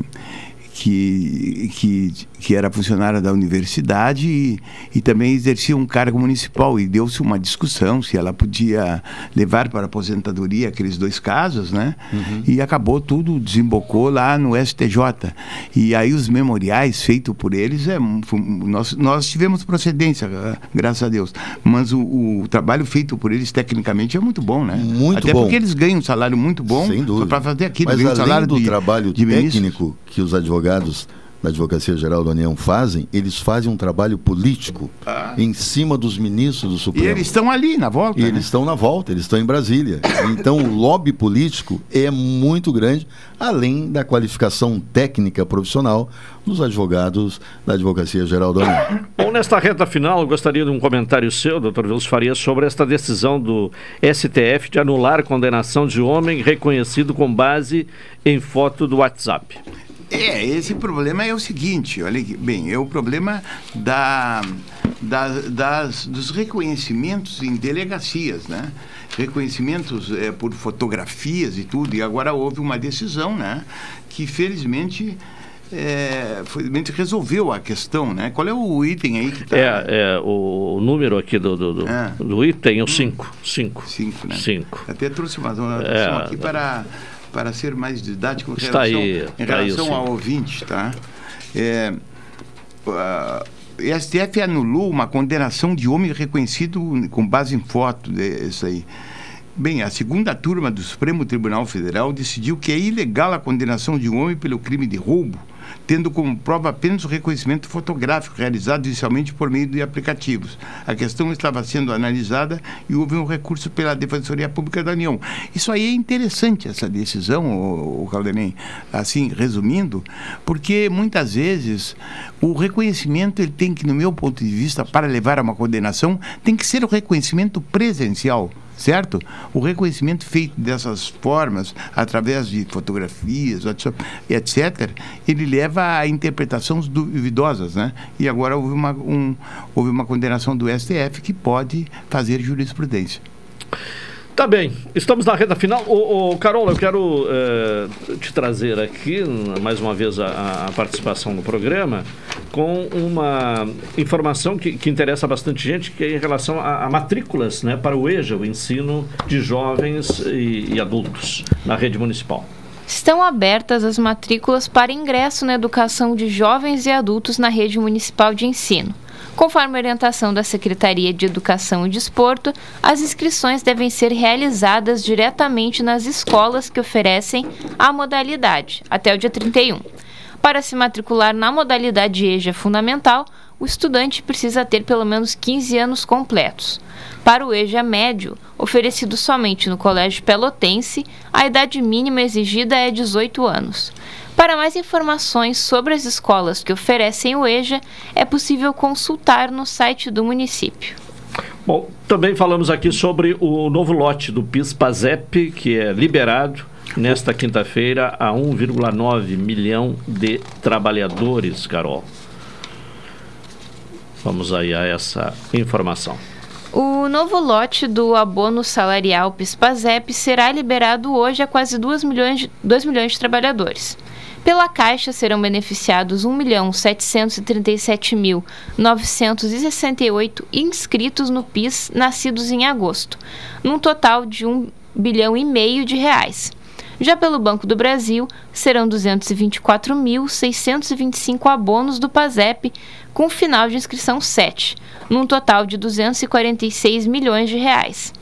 Speaker 13: que, que, que era funcionária da universidade e, e também exercia um cargo municipal. E deu-se uma discussão se ela podia levar para a aposentadoria aqueles dois casos, né? Uhum. E acabou tudo, desembocou lá no STJ. E aí os memoriais feitos por eles, é, nós, nós tivemos procedência, graças a Deus. Mas o, o trabalho feito por eles, tecnicamente, é muito bom, né?
Speaker 14: Muito
Speaker 13: Até
Speaker 14: bom.
Speaker 13: porque eles ganham um salário muito bom
Speaker 14: para
Speaker 13: fazer aquilo.
Speaker 14: Mas além
Speaker 13: salário
Speaker 14: do
Speaker 13: de,
Speaker 14: trabalho
Speaker 13: de
Speaker 14: técnico
Speaker 13: ministros.
Speaker 14: que os advogados advogados da Advocacia Geral da União fazem, eles fazem um trabalho político ah. em cima dos ministros do Supremo.
Speaker 13: E eles estão ali na volta.
Speaker 14: E
Speaker 13: né?
Speaker 14: eles estão na volta, eles estão em Brasília. Então o lobby político é muito grande, além da qualificação técnica profissional dos advogados da Advocacia Geral da União.
Speaker 2: Bom, nesta reta final, eu gostaria de um comentário seu, doutor Vilso Faria, sobre esta decisão do STF de anular condenação de homem reconhecido com base em foto do WhatsApp.
Speaker 13: É, esse problema é o seguinte, olha aqui, bem, é o problema da, da, das, dos reconhecimentos em delegacias, né? Reconhecimentos é, por fotografias e tudo, e agora houve uma decisão, né? Que felizmente é, felizmente resolveu a questão, né? Qual é o item aí que tá...
Speaker 2: É, é o, número aqui do, do, do, é. do item é o 5. 5.
Speaker 13: 5, né?
Speaker 2: 5.
Speaker 13: Até trouxe uma anotação é, aqui para para ser mais didático em
Speaker 2: Está
Speaker 13: relação,
Speaker 2: aí,
Speaker 13: em relação ao ouvinte, tá? É, o STF anulou uma condenação de homem reconhecido com base em foto, isso aí. Bem, a segunda turma do Supremo Tribunal Federal decidiu que é ilegal a condenação de um homem pelo crime de roubo tendo como prova apenas o reconhecimento fotográfico realizado inicialmente por meio de aplicativos. A questão estava sendo analisada e houve um recurso pela Defensoria Pública da União. Isso aí é interessante, essa decisão, o Caldenem, assim, resumindo, porque muitas vezes o reconhecimento ele tem que, no meu ponto de vista, para levar a uma condenação, tem que ser o reconhecimento presencial certo? O reconhecimento feito dessas formas, através de fotografias, etc., ele leva a interpretações duvidosas, né? E agora houve uma, um, houve uma condenação do STF que pode fazer jurisprudência.
Speaker 2: Tá bem, estamos na reta final. Ô, ô Carol, eu quero é, te trazer aqui, mais uma vez, a, a participação no programa, com uma informação que, que interessa bastante gente, que é em relação a, a matrículas né, para o EJA, o ensino de jovens e, e adultos na rede municipal.
Speaker 4: Estão abertas as matrículas para ingresso na educação de jovens e adultos na rede municipal de ensino. Conforme a orientação da Secretaria de Educação e Desporto, as inscrições devem ser realizadas diretamente nas escolas que oferecem a modalidade, até o dia 31. Para se matricular na modalidade EJA Fundamental, o estudante precisa ter pelo menos 15 anos completos. Para o EJA médio, oferecido somente no Colégio Pelotense, a idade mínima exigida é 18 anos. Para mais informações sobre as escolas que oferecem o EJA, é possível consultar no site do município.
Speaker 2: Bom, também falamos aqui sobre o novo lote do PIS-PASEP, que é liberado nesta quinta-feira a 1,9 milhão de trabalhadores, Carol. Vamos aí a essa informação.
Speaker 4: O novo lote do abono salarial PIS-PASEP será liberado hoje a quase 2 milhões de, 2 milhões de trabalhadores. Pela Caixa serão beneficiados 1.737.968 inscritos no PIS nascidos em agosto, num total de 1 bilhão e meio de reais. Já pelo Banco do Brasil, serão 224.625 abonos do PASEP, com final de inscrição 7, num total de 246 milhões de reais.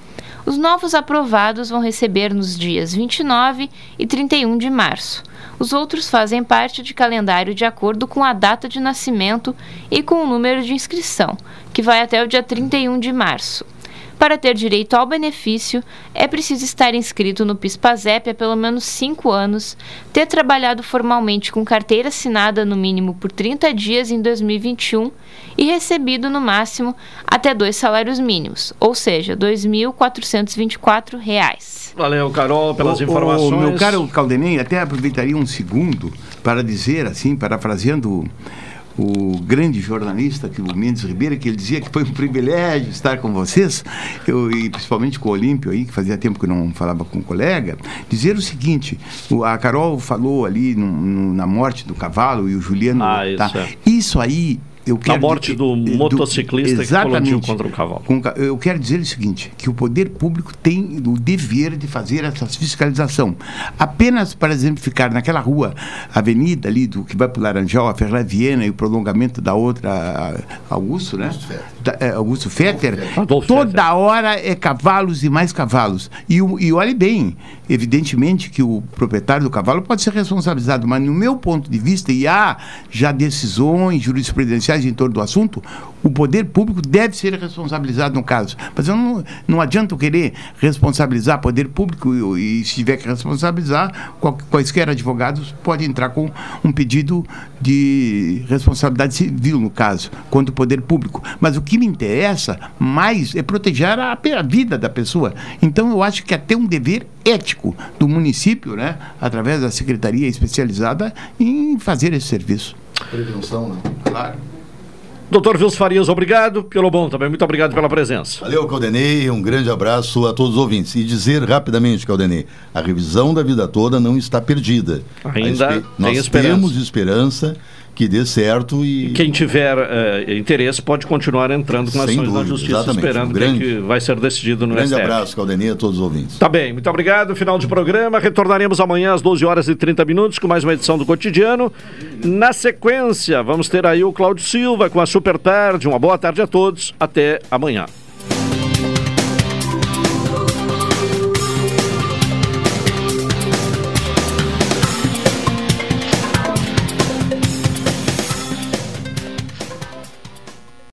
Speaker 4: Os novos aprovados vão receber nos dias 29 e 31 de março. Os outros fazem parte de calendário de acordo com a data de nascimento e com o número de inscrição, que vai até o dia 31 de março. Para ter direito ao benefício, é preciso estar inscrito no PIS/PASEP há pelo menos 5 anos, ter trabalhado formalmente com carteira assinada no mínimo por 30 dias em 2021 e recebido no máximo até dois salários mínimos, ou seja, R$ 2.424.
Speaker 2: Valeu, Carol, pelas
Speaker 13: O-
Speaker 2: informações.
Speaker 13: O meu caro Caldenei, até aproveitaria um segundo para dizer, assim, parafraseando o grande jornalista que o Mendes Ribeiro, que ele dizia que foi um privilégio estar com vocês, eu, e principalmente com o Olímpio aí, que fazia tempo que não falava com um colega, dizer o seguinte, o- a Carol falou ali no- no- na morte do cavalo e o Juliano...
Speaker 2: Ah, isso
Speaker 13: tá?
Speaker 2: é.
Speaker 13: Isso aí... Eu
Speaker 2: A
Speaker 13: quero
Speaker 2: morte
Speaker 13: di-
Speaker 2: do
Speaker 13: eh,
Speaker 2: motociclista que colidiu contra o cavalo.
Speaker 13: Com eu quero dizer o seguinte, que o poder público tem o dever de fazer essa fiscalização. Apenas, por exemplo, ficar naquela rua, avenida ali, do que vai para o Laranjal, a Ferla Viena e o prolongamento da outra, a- Augusto, né? Da- é, Augusto Fetter, toda hora é cavalos e mais cavalos. E, e olhe bem, evidentemente que o proprietário do cavalo pode ser responsabilizado, mas no meu ponto de vista, e há já decisões jurisprudenciais em torno do assunto, o poder público deve ser responsabilizado no caso. Mas eu não, não adianta eu querer responsabilizar o poder público e, e se tiver que responsabilizar, qual- quaisquer advogados podem entrar com um pedido de responsabilidade civil, no caso, contra o poder público. Mas o que me interessa mais é proteger a, a vida da pessoa. Então eu acho que até um dever ético do município, né, através da secretaria especializada, em fazer esse serviço.
Speaker 14: Prevenção, né?
Speaker 13: Claro.
Speaker 2: Doutor Vils Farias, obrigado. Pelo bom também, muito obrigado pela presença.
Speaker 14: Valeu, Caldenei. Um grande abraço a todos os ouvintes. E dizer rapidamente, Caldenei, a revisão da vida toda não está perdida.
Speaker 2: Ainda
Speaker 14: Nós
Speaker 2: esperança.
Speaker 14: temos esperança que dê certo e.
Speaker 2: Quem tiver eh, interesse pode continuar entrando com ações na
Speaker 14: dúvida,
Speaker 2: justiça,
Speaker 14: exatamente.
Speaker 2: esperando
Speaker 14: Um
Speaker 2: o que
Speaker 14: grande-
Speaker 2: que vai ser decidido no
Speaker 14: grande
Speaker 2: STF.
Speaker 14: abraço, Caldenei, a todos os ouvintes.
Speaker 2: Tá bem, muito obrigado. Final de programa. Retornaremos amanhã às 12 horas e 30 minutos com mais uma edição do Cotidiano. Na sequência, vamos ter aí o Cláudio Silva com a Super Tarde. Uma boa tarde a todos. Até amanhã.